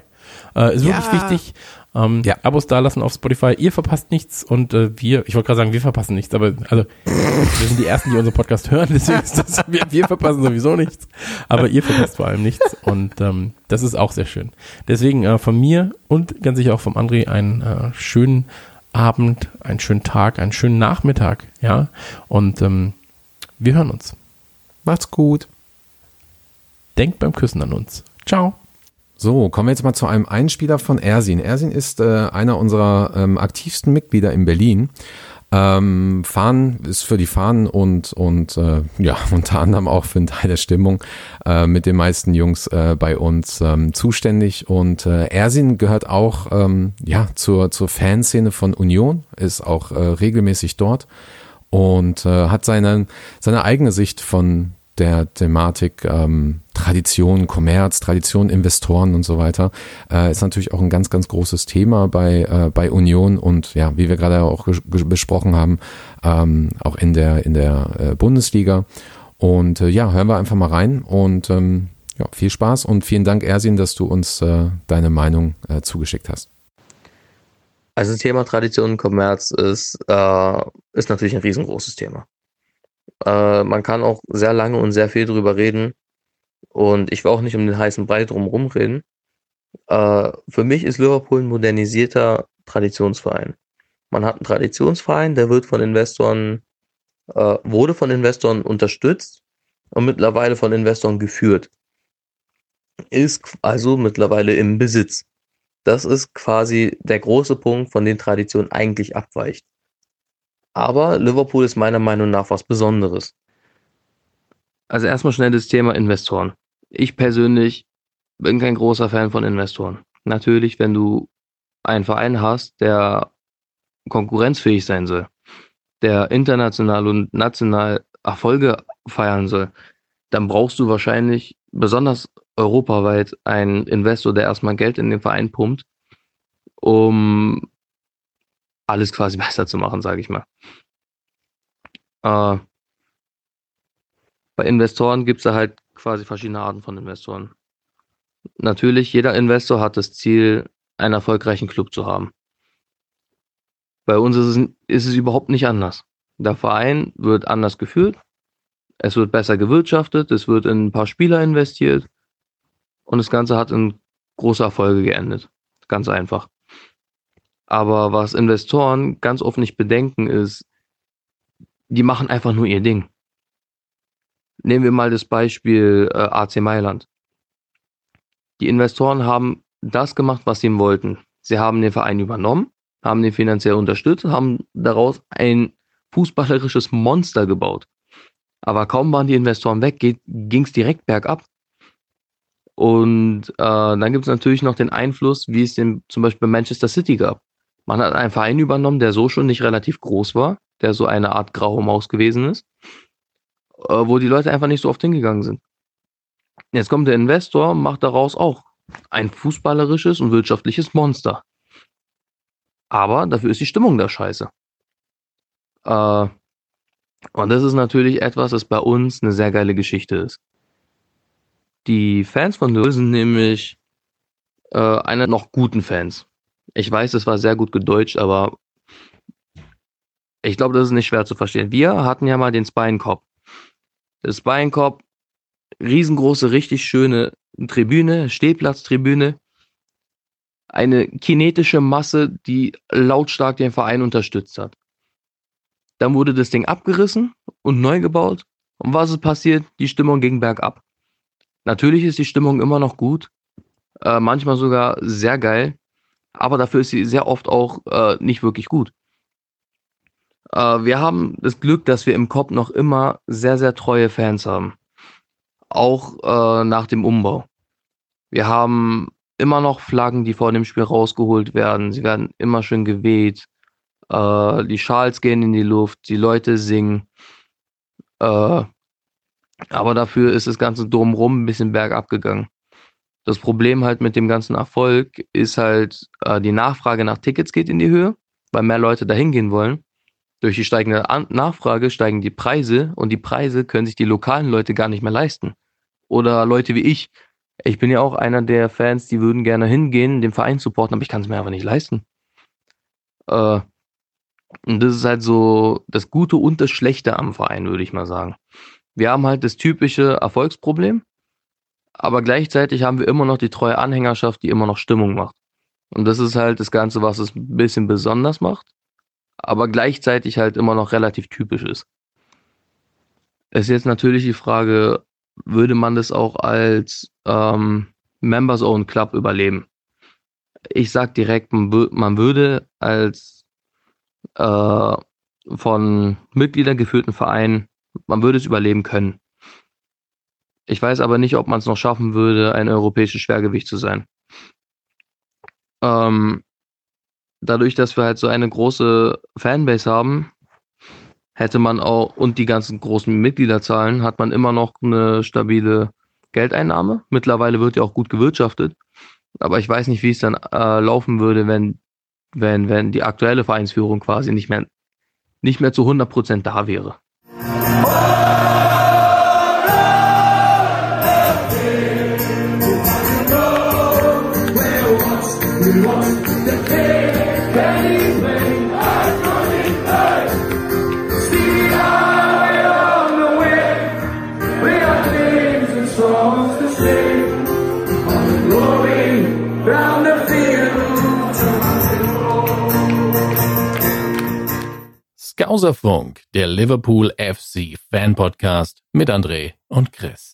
Äh, ist wirklich Ja. wichtig. Ähm, Ja. Abos dalassen auf Spotify. Ihr verpasst nichts und äh, wir, ich wollte gerade sagen, wir verpassen nichts, aber also wir sind die Ersten, die unseren Podcast hören, deswegen ist das, wir, wir verpassen sowieso nichts, aber ihr verpasst vor allem nichts und ähm, das ist auch sehr schön. Deswegen äh, von mir und ganz sicher auch vom André einen äh, schönen Abend, einen schönen Tag, einen schönen Nachmittag, ja, und ähm, wir hören uns. Macht's gut. Denkt beim Küssen an uns. Ciao. So, kommen wir jetzt mal zu einem Einspieler von Ersin. Ersin ist äh, einer unserer ähm, aktivsten Mitglieder in Berlin. Ähm, Fahnen ist für die Fahnen und, und äh, ja, unter anderem auch für einen Teil der Stimmung äh, mit den meisten Jungs äh, bei uns ähm, zuständig. Und äh, Ersin gehört auch ähm, ja, zur, zur Fanszene von Union, ist auch äh, regelmäßig dort und äh, hat seine, seine eigene Sicht von der Thematik ähm, Tradition, Kommerz, Tradition, Investoren und so weiter, äh, ist natürlich auch ein ganz, ganz großes Thema bei, äh, bei Union und ja, wie wir gerade auch besprochen haben, ähm, auch in der, in der äh, Bundesliga. Und äh, ja, hören wir einfach mal rein und ähm, ja, viel Spaß und vielen Dank, Ersin, dass du uns äh, deine Meinung äh, zugeschickt hast. Also Thema Tradition und Kommerz ist, ist natürlich ein riesengroßes Thema. Äh, man kann auch sehr lange und sehr viel drüber reden. Und ich will auch nicht um den heißen Brei drumherum reden. Äh, für mich ist Liverpool ein modernisierter Traditionsverein. Man hat einen Traditionsverein, der wird von Investoren, äh, wurde von Investoren unterstützt und mittlerweile von Investoren geführt. Ist also mittlerweile im Besitz. Das ist quasi der große Punkt, von dem Tradition eigentlich abweicht. Aber Liverpool ist meiner Meinung nach was Besonderes. Also erstmal schnell das Thema Investoren. Ich persönlich bin kein großer Fan von Investoren. Natürlich, wenn du einen Verein hast, der konkurrenzfähig sein soll, der international und national Erfolge feiern soll, dann brauchst du wahrscheinlich besonders europaweit einen Investor, der erstmal Geld in den Verein pumpt, um alles quasi besser zu machen, sage ich mal. Äh, bei Investoren gibt es da halt quasi verschiedene Arten von Investoren. Natürlich, jeder Investor hat das Ziel, einen erfolgreichen Club zu haben. Bei uns ist es, ist es überhaupt nicht anders. Der Verein wird anders geführt, es wird besser gewirtschaftet, es wird in ein paar Spieler investiert und das Ganze hat in große Erfolge geendet. Ganz einfach. Aber was Investoren ganz oft nicht bedenken ist, die machen einfach nur ihr Ding. Nehmen wir mal das Beispiel äh, AC Mailand. Die Investoren haben das gemacht, was sie wollten. Sie haben den Verein übernommen, haben den finanziell unterstützt, haben daraus ein fußballerisches Monster gebaut. Aber kaum waren die Investoren weg, ging es direkt bergab. Und äh, dann gibt es natürlich noch den Einfluss, wie es den zum Beispiel bei Manchester City gab. Man hat einen Verein übernommen, der so schon nicht relativ groß war, der so eine Art graue Maus gewesen ist, äh, wo die Leute einfach nicht so oft hingegangen sind. Jetzt kommt der Investor, macht daraus auch ein fußballerisches und wirtschaftliches Monster. Aber dafür ist die Stimmung da scheiße. Äh, und das ist natürlich etwas, das bei uns eine sehr geile Geschichte ist. Die Fans von Liverpool sind nämlich äh, eine noch guten Fans. Ich weiß, es war sehr gut gedeutscht, aber ich glaube, das ist nicht schwer zu verstehen. Wir hatten ja mal den Spine-Cop. Der Spine-Cop, riesengroße, richtig schöne Tribüne, Stehplatztribüne. Eine kinetische Masse, die lautstark den Verein unterstützt hat. Dann wurde das Ding abgerissen und neu gebaut. Und was ist passiert? Die Stimmung ging bergab. Natürlich ist die Stimmung immer noch gut, äh, manchmal sogar sehr geil, aber dafür ist sie sehr oft auch äh, nicht wirklich gut. Äh, wir haben das Glück, dass wir im Kopf noch immer sehr, sehr treue Fans haben. auch äh, nach dem Umbau. Wir haben immer noch Flaggen, die vor dem Spiel rausgeholt werden. Sie werden immer schön geweht. Äh, die Schals gehen in die Luft, die Leute singen. Äh, aber dafür ist das Ganze drumherum ein bisschen bergab gegangen. Das Problem halt mit dem ganzen Erfolg ist halt, äh, die Nachfrage nach Tickets geht in die Höhe, weil mehr Leute dahin gehen wollen. Durch die steigende An Nachfrage steigen die Preise und die Preise können sich die lokalen Leute gar nicht mehr leisten. Oder Leute wie ich. Ich bin ja auch einer der Fans, die würden gerne hingehen, den Verein supporten, aber ich kann es mir einfach nicht leisten. Äh, und das ist halt so das Gute und das Schlechte am Verein, würde ich mal sagen. Wir haben halt das typische Erfolgsproblem, aber gleichzeitig haben wir immer noch die treue Anhängerschaft, die immer noch Stimmung macht. Und das ist halt das Ganze, was es ein bisschen besonders macht, aber gleichzeitig halt immer noch relativ typisch ist. Es ist jetzt natürlich die Frage, würde man das auch als ähm, Members Own Club überleben? Ich sag direkt, man, man würde als äh, von Mitgliedern geführten Verein, man würde es überleben können. Ich weiß aber nicht, ob man es noch schaffen würde, ein europäisches Schwergewicht zu sein. Ähm, dadurch, dass wir halt so eine große Fanbase haben, hätte man auch, und die ganzen großen Mitgliederzahlen, hat man immer noch eine stabile Geldeinnahme. Mittlerweile wird ja auch gut gewirtschaftet. Aber ich weiß nicht, wie es dann äh, laufen würde, wenn, wenn, wenn die aktuelle Vereinsführung quasi nicht mehr, nicht mehr zu 100% da wäre. Skauserfunk, der Liverpool FC Fan Podcast mit André und Chris.